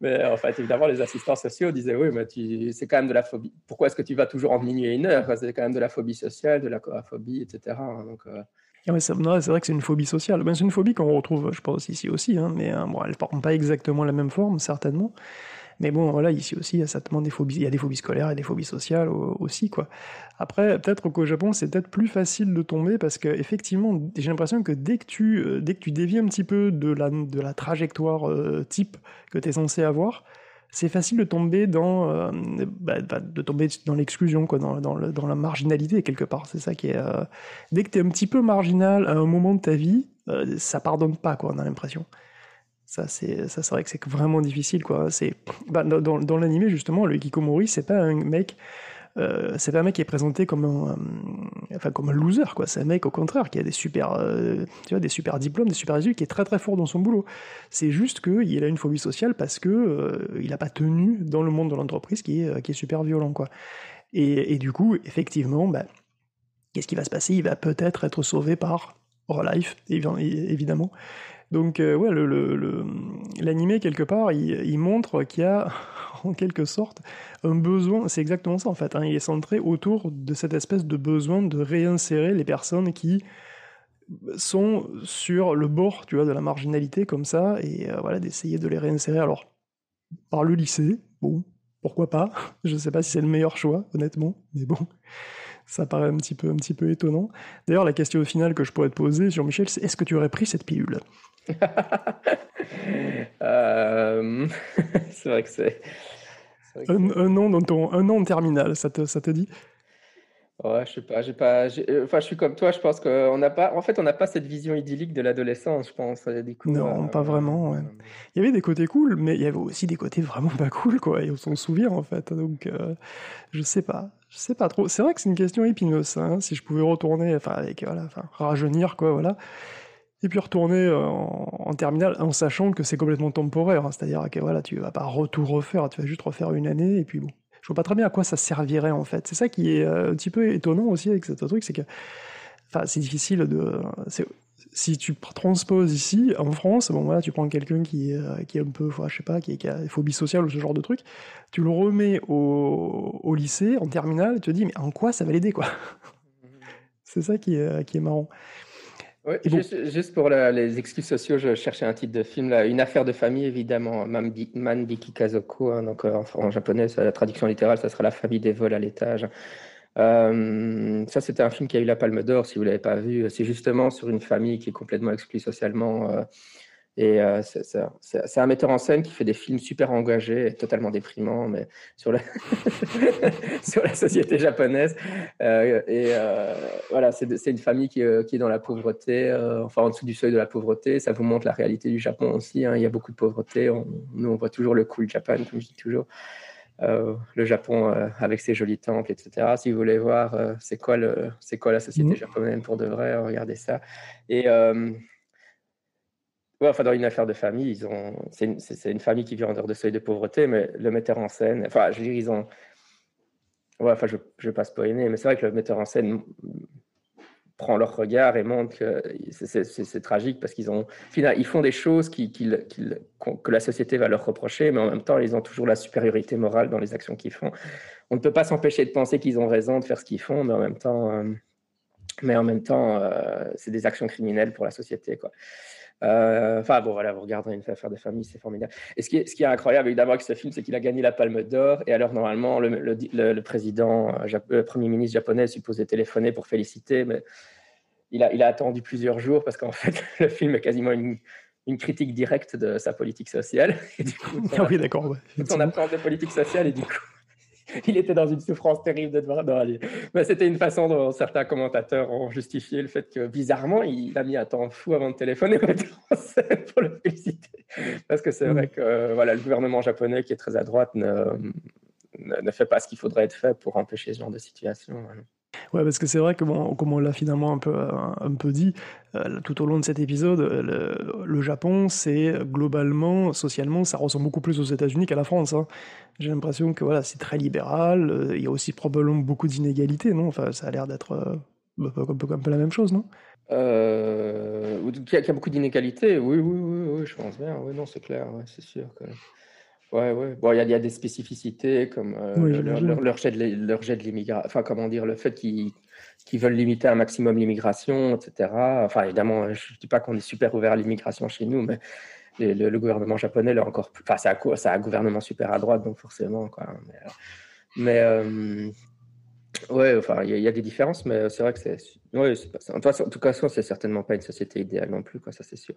Mais en fait, évidemment, les assistants sociaux disaient, oui, mais c'est quand même de la phobie. Pourquoi est-ce que tu vas toujours en minuit et une heure? C'est quand même de la phobie sociale, de la coaphobie, etc. Donc, euh, Ah c'est vrai que c'est une phobie sociale. Ben, c'est une phobie qu'on retrouve, je pense, ici aussi, hein, mais euh, bon, elle ne prend pas exactement la même forme, certainement. Mais bon, voilà, ici aussi, il y a certainement des phobies, il y a des phobies scolaires et des phobies sociales au- aussi, quoi. Après, peut-être qu'au Japon, c'est peut-être plus facile de tomber parce que, effectivement, j'ai l'impression que dès que tu, euh, dès que tu dévies un petit peu de la, de la trajectoire euh, type que tu es censé avoir, c'est facile de tomber dans, euh, bah, bah, de tomber dans l'exclusion, quoi, dans, dans, la marginalité quelque part. C'est ça qui est. Dès que tu es un petit peu marginal à un moment de ta vie, euh, ça pardonne pas, quoi. On a l'impression. Ça, c'est, ça, c'est vrai que c'est vraiment difficile, quoi. C'est, bah, dans, dans, l'animé justement, le hikikomori, c'est pas un mec. euh, c'est pas un mec qui est présenté comme un, enfin comme un loser quoi. C'est un mec au contraire qui a des super, euh, tu vois, des super diplômes, des super résultats, qui est très très fort dans son boulot. C'est juste que il a une phobie sociale parce que euh, il a pas tenu dans le monde de l'entreprise qui est qui est super violent quoi. Et, et du coup, effectivement, bah, qu'est-ce qui va se passer? Il va peut-être être sauvé par Life, évidemment. Donc, euh, ouais, quelque part, il, montre qu'il y a, en quelque sorte, un besoin, c'est exactement ça en fait, hein, il est centré autour de cette espèce de besoin de réinsérer les personnes qui sont sur le bord, tu vois, de la marginalité comme ça, et euh, voilà, d'essayer de les réinsérer. Alors, par le lycée, bon, pourquoi pas? Je sais pas si c'est le meilleur choix, honnêtement, mais bon, ça paraît un petit peu, un petit peu étonnant. D'ailleurs, la question finale que je pourrais te poser sur Michel, c'est est-ce que tu aurais pris cette pilule? Euh... c'est vrai que c'est. Un, un, an dans ton, un an en terminale, ça te, ça te dit? Ouais, je sais pas, j'ai pas, enfin, je suis comme toi, je pense qu'on n'a pas, en fait, on n'a pas cette vision idyllique de l'adolescence, je pense. Du coup, non, euh, pas vraiment. Ouais. Il y avait des côtés cool, mais il y avait aussi des côtés vraiment pas cool, quoi. Et on s'en souvient en fait. Donc, euh, je sais pas, je sais pas trop. C'est vrai que c'est une question épineuse, hein, si je pouvais retourner, enfin, avec voilà, enfin, rajeunir, quoi, voilà. Et puis retourner en, en terminale en sachant que c'est complètement temporaire, hein, c'est-à-dire que voilà, tu vas pas tout refaire, tu vas juste refaire une année et puis bon. Je vois pas très bien à quoi ça servirait en fait. C'est ça qui est un petit peu étonnant aussi avec ce truc, c'est que enfin, c'est difficile de. Si tu transposes ici, en France, bon voilà, tu prends quelqu'un qui, est, qui est un peu, je sais pas, qui, qui, a des phobies sociales ou ce genre de truc, tu le remets au, au lycée, en terminale, et tu te dis, mais en quoi ça va l'aider, quoi C'est ça qui est, qui est marrant. Ouais, juste, pour les excuses sociaux, je cherchais un titre de film, là, Une affaire de famille, évidemment, Manbiki Kazoko, hein, donc euh, en, japonais, la traduction littérale, ça sera La famille des vols à l'étage. Euh, ça, c'était un film qui a eu la Palme d'Or, si vous ne l'avez pas vu. C'est justement sur une famille qui est complètement exclue socialement. Euh, et euh, c'est un metteur en scène qui fait des films super engagés, totalement déprimants, mais sur la, société japonaise. Et voilà, c'est une famille qui, qui, est dans la pauvreté, enfin en dessous du seuil de la pauvreté. Ça vous montre la réalité du Japon aussi. Hein. Il y a beaucoup de pauvreté. nous, on voit toujours le cool Japan, comme je dis toujours. Le Japon avec ses jolis temples, etc. Si vous voulez voir, c'est quoi, le, quoi la société mmh. japonaise pour de vrai, regardez ça. Et Ouais, enfin, dans une affaire de famille, ils ont, c'est une, une, famille qui vit en dehors de seuil de pauvreté, mais le metteur en scène, enfin, je veux dire, ils ont, ouais, enfin, je ne vais pas spoiler, mais c'est vrai que le metteur en scène prend leur regard et montre que c'est tragique parce qu'ils ont, ils font des choses qui, que la société va leur reprocher, mais en même temps, ils ont toujours la supériorité morale dans les actions qu'ils font. On ne peut pas s'empêcher de penser qu'ils ont raison de faire ce qu'ils font, mais en même temps, euh, mais en même temps, euh, c'est des actions criminelles pour la société, quoi. Euh, enfin, bon, voilà, vous regardez une affaire de famille, c'est formidable. Et ce qui, est, ce qui est incroyable, évidemment, avec ce film, c'est qu'il a gagné la Palme d'Or. Et alors, normalement, le, le, président, euh, le premier ministre japonais est supposé téléphoner pour féliciter, mais il a, il a attendu plusieurs jours parce qu'en fait, le film est quasiment une, une critique directe de sa politique sociale. Et du coup, ah oui, d'accord. Ouais, son approche de politique sociale, et du coup, il était dans une souffrance terrible de devoir. Mais c'était une façon dont certains commentateurs ont justifié le fait que, bizarrement, il a mis un temps fou avant de téléphoner pour le féliciter. Parce que c'est mm. vrai que voilà, le gouvernement japonais, qui est très à droite, ne, ne, fait pas ce qu'il faudrait être fait pour empêcher ce genre de situation. Ouais, parce que c'est vrai que, bon, comme on l'a finalement un peu, un, peu dit tout au long de cet épisode, le, Japon, c'est globalement, socialement, ça ressemble beaucoup plus aux États-Unis qu'à la France. Hein. J'ai l'impression que voilà, c'est très libéral, euh, il y a aussi probablement beaucoup d'inégalités, non? Enfin, ça a l'air d'être euh, un, peu, un, peu, la même chose, non? Euh, Qu'il y, a beaucoup d'inégalités, oui, oui, oui, oui, je pense bien, oui, non, c'est clair, c'est sûr. Ouais, ouais. Bon, il y, a des spécificités comme euh, leur, leur, jet de l'immigration, enfin, comment dire, le fait qu'ils veulent limiter un maximum l'immigration, etc. Enfin, évidemment, je ne dis pas qu'on est super ouvert à l'immigration chez nous, mais le, gouvernement japonais, là, encore plus. Enfin, c'est un gouvernement super à droite, donc forcément, quoi. Mais, euh, ouais, enfin, il y, a des différences, mais c'est vrai que c'est. Ouais, en tout cas, c'est certainement pas une société idéale non plus, quoi, ça, c'est sûr.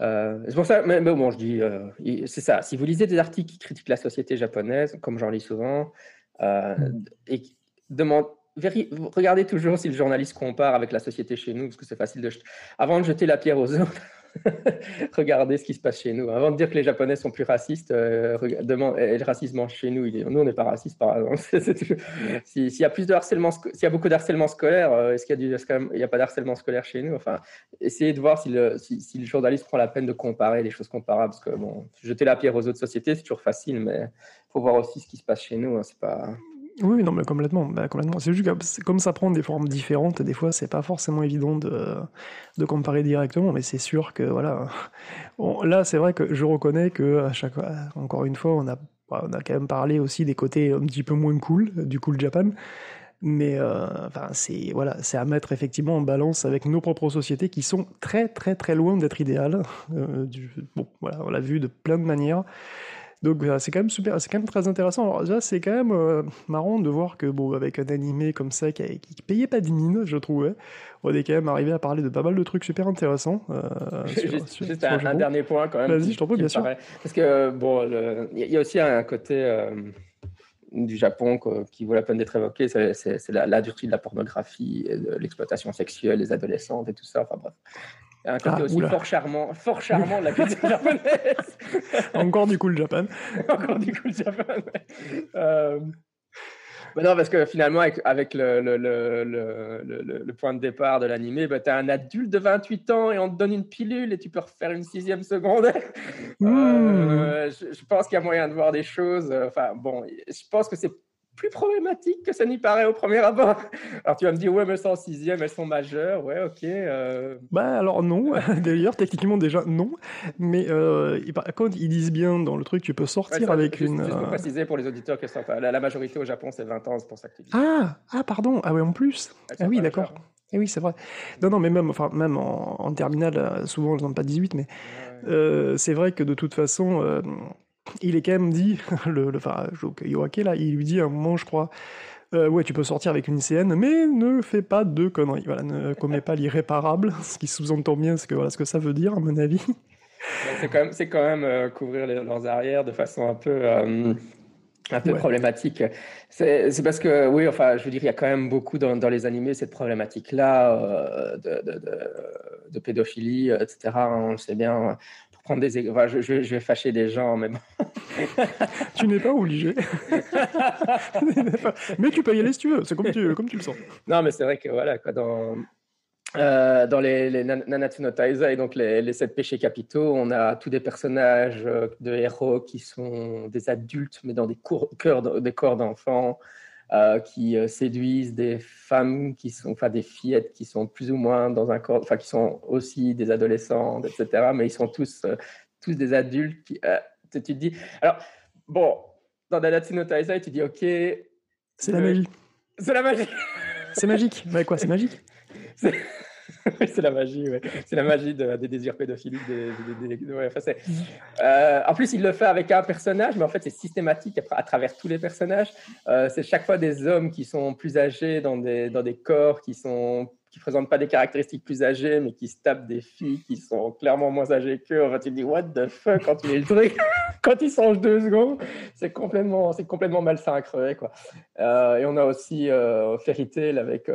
Euh, c'est pour ça, mais, bon, je dis, euh, c'est ça. Si vous lisez des articles qui critiquent la société japonaise, comme j'en lis souvent, euh, mm. et demande, regardez toujours si le journaliste compare avec la société chez nous, parce que c'est facile de. Avant de jeter la pierre aux autres, regardez ce qui se passe chez nous. Avant de dire que les Japonais sont plus racistes, euh, et le racisme chez nous, nous on n'est pas racistes par exemple. S'il y a plus de harcèlement, s'il y a beaucoup de harcèlement scolaire, euh, est-ce qu'il y a du, n'y a pas de harcèlement scolaire chez nous? Enfin, essayez de voir si le, si, le journaliste prend la peine de comparer les choses comparables, parce que bon, jeter la pierre aux autres sociétés, c'est toujours facile, mais il faut voir aussi ce qui se passe chez nous. Hein, c'est pas oui, non, mais complètement. Bah, complètement. C'est juste que comme ça prend des formes différentes, des fois, c'est pas forcément évident de, de comparer directement, mais c'est sûr que, voilà. là, c'est vrai que je reconnais que, à chaque encore une fois, on a, on a quand même parlé aussi des côtés un petit peu moins cool du Cool Japan. Mais euh, enfin, c'est voilà, à mettre effectivement en balance avec nos propres sociétés qui sont très très très loin d'être idéales. Euh, bon, voilà, on l'a vu de plein de manières. Donc c'est quand même super, c'est quand même très intéressant. Alors déjà c'est quand même euh, marrant de voir que bon avec un animé comme ça qui, qui payait pas de mine, je trouvais, on est quand même arrivé à parler de pas mal de trucs super intéressants. Euh, juste, un, dernier point quand même. Vas-y, je t'en prie, bien sûr. Parce que bon, il y a aussi un côté euh, du Japon qui vaut la peine d'être évoqué, c'est la, la de la pornographie, de l'exploitation sexuelle des adolescentes et tout ça. Enfin bref. Un côté ah, aussi fort charmant, fort charmant de la culture japonaise. Encore du cool Japan. Encore du cool Japan. Euh... non, parce que finalement, avec, avec le, le, le, le, point de départ de l'animé, bah, tu as un adulte de 28 ans et on te donne une pilule et tu peux refaire une sixième seconde. Hmm. Euh, je, je, pense qu'il y a moyen de voir des choses. Euh, enfin, bon, je pense que c'est plus problématique que ça n'y paraît au premier abord. Alors tu vas me dire, ouais, mais elles sont en sixième, elles sont majeures, ouais, ok. Euh... Bah alors non, d'ailleurs, techniquement déjà non, mais euh, quand ils disent bien dans le truc, tu peux sortir avec une... Juste pour euh, préciser pour les auditeurs que la, la majorité au Japon, c'est 20 ans, c'est pour ça que tu dis. Ah, ah pardon, ah ouais, en plus. ah oui, d'accord. Et oui, c'est vrai. Non, non, mais même, enfin, même en, en terminale, souvent, ils n'ont pas 18, mais c'est vrai que de toute façon, il est quand même dit, le, le enfin, Yoake, là, il lui dit à un moment, je crois, euh, ouais, tu peux sortir avec une ICN, mais ne fais pas de conneries. Voilà, ne commets pas l'irréparable. Ce qui sous-entend bien ce que, voilà, ce que ça veut dire, à mon avis. C'est quand même, c'est quand même euh, couvrir leurs arrières de façon un peu, euh, un peu problématique. C'est, parce que, oui, enfin, je veux dire, il y a quand même beaucoup dans, dans les animés cette problématique-là de, de, de, de, pédophilie, etc. On le sait bien prendre des. je, je, vais fâcher des gens, mais bon. tu n'es pas obligé. mais tu peux y aller si tu veux, c'est comme tu, comme tu le sens. Non, mais c'est vrai que voilà, quoi, dans. Euh, dans les, les Nanatsu no Taizai, donc les, les, sept péchés capitaux, on a tous des personnages euh, de héros qui sont des adultes, mais dans des, cœurs, des corps d'enfants. Euh, qui euh, séduisent des femmes qui sont, enfin des fillettes qui sont plus ou moins dans un corps, enfin qui sont aussi des adolescentes, etc. Mais ils sont tous, euh, tous des adultes. Qui, tu te dis, alors bon, dans Nanatsu no Taizai, tu dis ok. C'est la magie. C'est la magie. c'est magique. Mais quoi, c'est magique c'est la magie, ouais. C'est la magie des désirs pédophiliques. Des, euh, en plus, il le fait avec un personnage, mais en fait, c'est systématique à, travers tous les personnages. Euh, c'est chaque fois des hommes qui sont plus âgés dans des, dans des corps qui sont qui présentent pas des caractéristiques plus âgées, mais qui se tapent des filles qui sont clairement moins âgées qu'eux. En fait, tu te dis, what the fuck, quand tu les le truc, quand ils changent deux secondes, c'est complètement, c'est complètement malsain à crever, quoi. Euh, et on a aussi euh, Fairy Tail avec,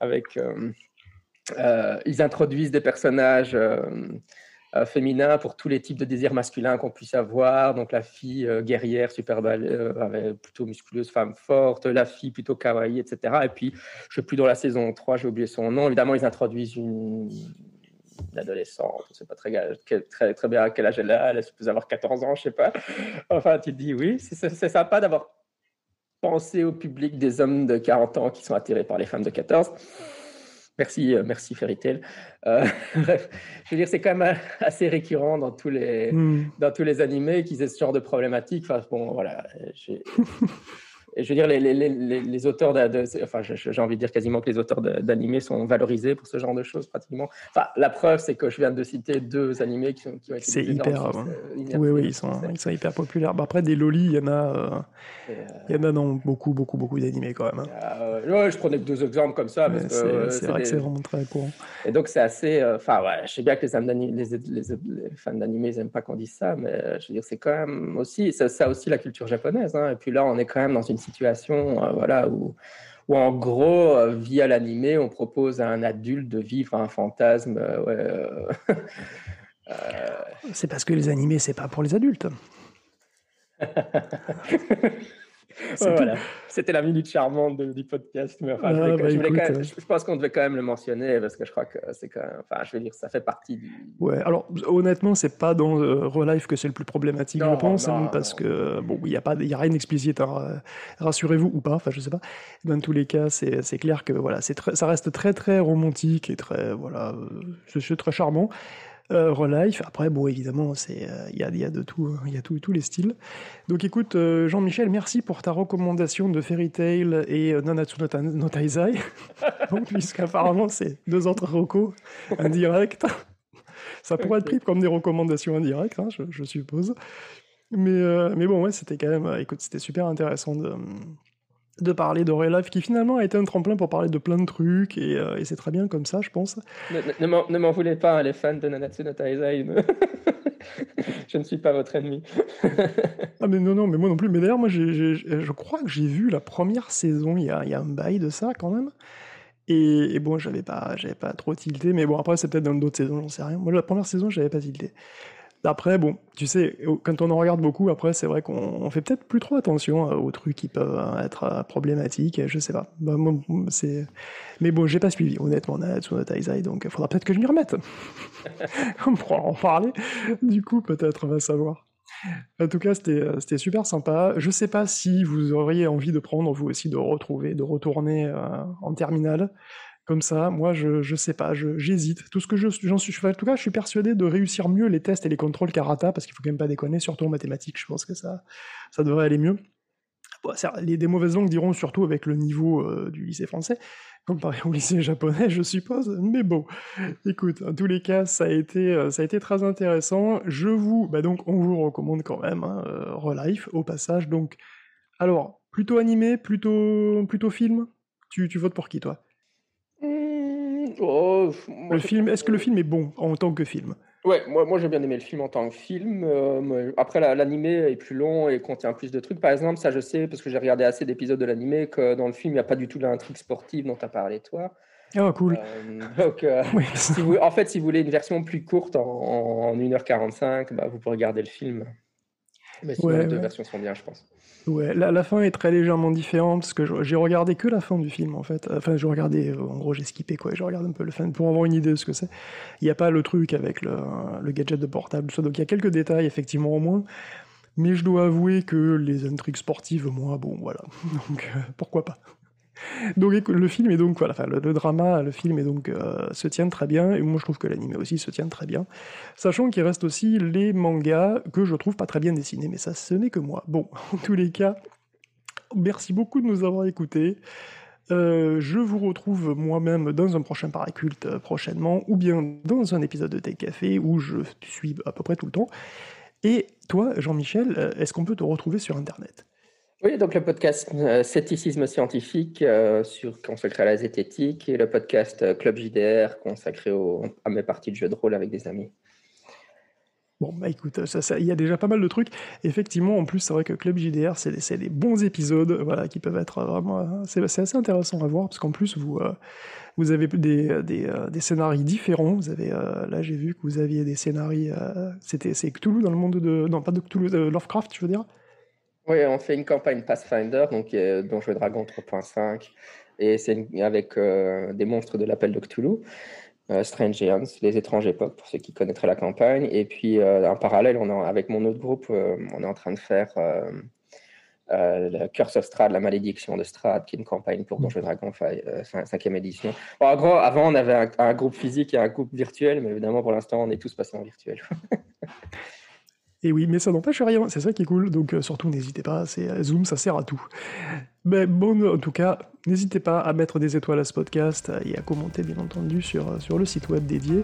avec ils introduisent des personnages euh, euh, féminins pour tous les types de désirs masculins qu'on puisse avoir. Donc la fille guerrière, super belle, plutôt musculeuse, femme forte, la fille plutôt kawaii, etc. Et puis, je ne sais plus dans la saison 3, j'ai oublié son nom. Évidemment, ils introduisent une, adolescente, je ne sais pas très, très, très bien à quel âge elle a, elle peut avoir 14 ans, je ne sais pas. Enfin, tu te dis oui, c'est sympa d'avoir pensé au public des hommes de 40 ans qui sont attirés par les femmes de 14. Merci, euh, merci Fairy euh, bref, je veux dire, c'est quand même assez récurrent dans tous les, hmm. dans tous les animés qu'ils aient ce genre de problématique. Enfin, bon, voilà. je veux dire, les, les, les, les auteurs, de, enfin, j'ai envie de dire quasiment que les auteurs d'animés sont valorisés pour ce genre de choses, pratiquement. Enfin, la preuve, c'est que je viens de citer deux animés qui, qui ont été. C'est hyper. Hein. oui, oui, ils sont, ils sont hyper populaires. Bah, après, des lolis, il y en a, euh, il y en a dans beaucoup, beaucoup, beaucoup d'animés quand même. Hein. ouais, je prenais que deux exemples comme ça. C'est vrai que c'est vraiment très courant. Et donc, c'est assez. Euh, enfin, ouais, je sais bien que les, fans d'animés n'aiment pas qu'on dise ça, mais je veux dire, c'est quand même aussi. Ça, ça aussi la culture japonaise. Hein. Et puis là, on est quand même dans une situation euh, voilà, où, où, en gros, euh, via l'animé, on propose à un adulte de vivre un fantasme. Euh, c'est parce que les animés, c'est pas pour les adultes. voilà. C'était la minute charmante du podcast. Mais enfin, je, bah, je, pense qu'on devait quand même le mentionner parce que je crois que c'est quand même. Enfin, je veux dire, ça fait partie du. Ouais, alors honnêtement, c'est pas dans euh, Relife que c'est le plus problématique, je pense, hein, parce que bon, il n'y a, pas, y a rien d'explicite, hein, rassurez-vous ou pas, enfin, je sais pas. Dans tous les cas, c'est clair que voilà, ça reste très très romantique et très. Voilà, euh, c'est très charmant. Euh, Relife. Après, bon, évidemment, c'est euh, il y, a, y, a, de tout, hein. il y a tous les styles. Donc, écoute, euh, Jean-Michel, merci pour ta recommandation de Fairy Tail et Nanatsu no, Taizai. Donc, puisqu'apparemment, c'est deux autres recos indirects. Ça pourrait être pris comme des recommandations indirectes, hein, je, je, suppose. Mais, mais bon, ouais, c'était quand même, écoute, c'était super intéressant de de parler de Real Life, qui finalement a été un tremplin pour parler de plein de trucs, et, euh, et c'est très bien comme ça, je pense. Ne, ne m'en voulez pas, hein, les fans de Nanatsu no Taizai. je ne suis pas votre ennemi. ah mais non, non, mais moi non plus. Mais d'ailleurs, moi, je crois que j'ai vu la première saison, il y a, y a, un bail de ça quand même. Et, et bon, j'avais pas, pas trop tilté, mais bon, après, c'est peut-être dans d'autres saisons, j'en sais rien. Moi, la première saison, j'avais pas tilté. Après, bon, tu sais, quand on en regarde beaucoup, après, c'est vrai qu'on fait peut-être plus trop attention euh, aux trucs qui peuvent euh, être euh, problématiques, je sais pas. Bah, c'est... Mais bon, j'ai pas suivi, honnêtement, Natsu no Taizai, donc il faudra peut-être que je m'y remette. on pourra en parler, du coup, peut-être, on va savoir. En tout cas, c'était super sympa. Je sais pas si vous auriez envie de prendre, vous aussi, de retrouver, de retourner en terminale comme ça, moi, je, je sais pas, j'hésite. Tout ce que j'en suis, en tout cas, je suis persuadé de réussir mieux les tests et les contrôles Karata, parce qu'il faut quand même pas déconner, surtout en mathématiques, je pense que ça, ça devrait aller mieux. les, des mauvaises langues diront surtout avec le niveau du lycée français, comparé au lycée japonais, je suppose. Mais bon, écoute, en tous les cas, ça a été, ça a été très intéressant. Je vous, bah donc, on vous recommande quand même hein, Relife au passage. Donc, alors, plutôt animé, plutôt, plutôt film? Tu, tu votes pour qui, toi? Mmh, oh, Le film, est-ce que le film est bon en tant que film? Ouais, moi, moi j'ai bien aimé le film en tant que film. Euh, après, l'animé est plus long et contient plus de trucs. Par exemple, ça je sais, parce que j'ai regardé assez d'épisodes de l'animé, que dans le film, il n'y a pas du tout l'intrigue sportive dont tu as parlé toi. Oh, cool. Euh, donc, euh, si vous, en fait, si vous voulez une version plus courte en, 1h45, bah, vous pouvez regarder le film. Mais sinon, les deux versions sont bien, je pense. Ouais, la, fin est très légèrement différente parce que j'ai regardé que la fin du film en fait. Enfin, je regardais, euh, en gros, j'ai skippé quoi. Je regarde un peu le fin pour avoir une idée de ce que c'est. Il n'y a pas le truc avec le, gadget de portable, donc il y a quelques détails effectivement au moins. Mais je dois avouer que les intrigues sportives, moi, bon, voilà. Donc euh, pourquoi pas. Donc le film est donc voilà, enfin, le, drama, le film est donc euh, se tient très bien et moi je trouve que l'anime aussi se tient très bien, sachant qu'il reste aussi les mangas que je trouve pas très bien dessinés, mais ça ce n'est que moi. Bon, en tous les cas, merci beaucoup de nous avoir écoutés. Euh, je vous retrouve moi-même dans un prochain Paraculte euh, prochainement, ou bien dans un épisode de Tech Café où je suis à peu près tout le temps. Et toi, Jean-Michel, est-ce qu'on peut te retrouver sur Internet? Oui, donc le podcast euh, Scepticisme scientifique euh, sur, consacré à la zététique et le podcast euh, Club JDR consacré à mes parties de jeux de rôle avec des amis. Bon, bah écoute, il y a déjà pas mal de trucs. Effectivement, en plus, c'est vrai que Club JDR, c'est des, bons épisodes voilà, qui peuvent être vraiment. C'est assez intéressant à voir, parce qu'en plus, vous, vous avez des, scénarios différents. Vous avez, là, j'ai vu que vous aviez des scénarios. C'était c'est Cthulhu dans le monde de. Non, pas de Cthulhu, Lovecraft, je veux dire? Oui, on fait une campagne Pathfinder, donc euh, Donjons Dragon 3.5, et c'est avec euh, des monstres de l'appel de Cthulhu, euh, Strange Eons, les étranges époques, pour ceux qui connaîtraient la campagne. Et puis, en parallèle, avec mon autre groupe, on est en train de faire Curse of Strad, la malédiction de Strad, qui est une campagne pour Donjons Dragon 5e édition. en gros, avant, on avait un, groupe physique et un groupe virtuel, mais évidemment, pour l'instant, on est tous passés en virtuel. Et oui, mais ça n'empêche rien, c'est ça qui est cool. Donc euh, surtout, n'hésitez pas, c'est euh, Zoom, ça sert à tout. Mais bon, en tout cas, n'hésitez pas à mettre des étoiles à ce podcast et à commenter, bien entendu, sur, sur le site web dédié.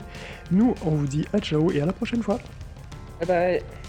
Nous, on vous dit à ciao et à la prochaine fois. Bye bye.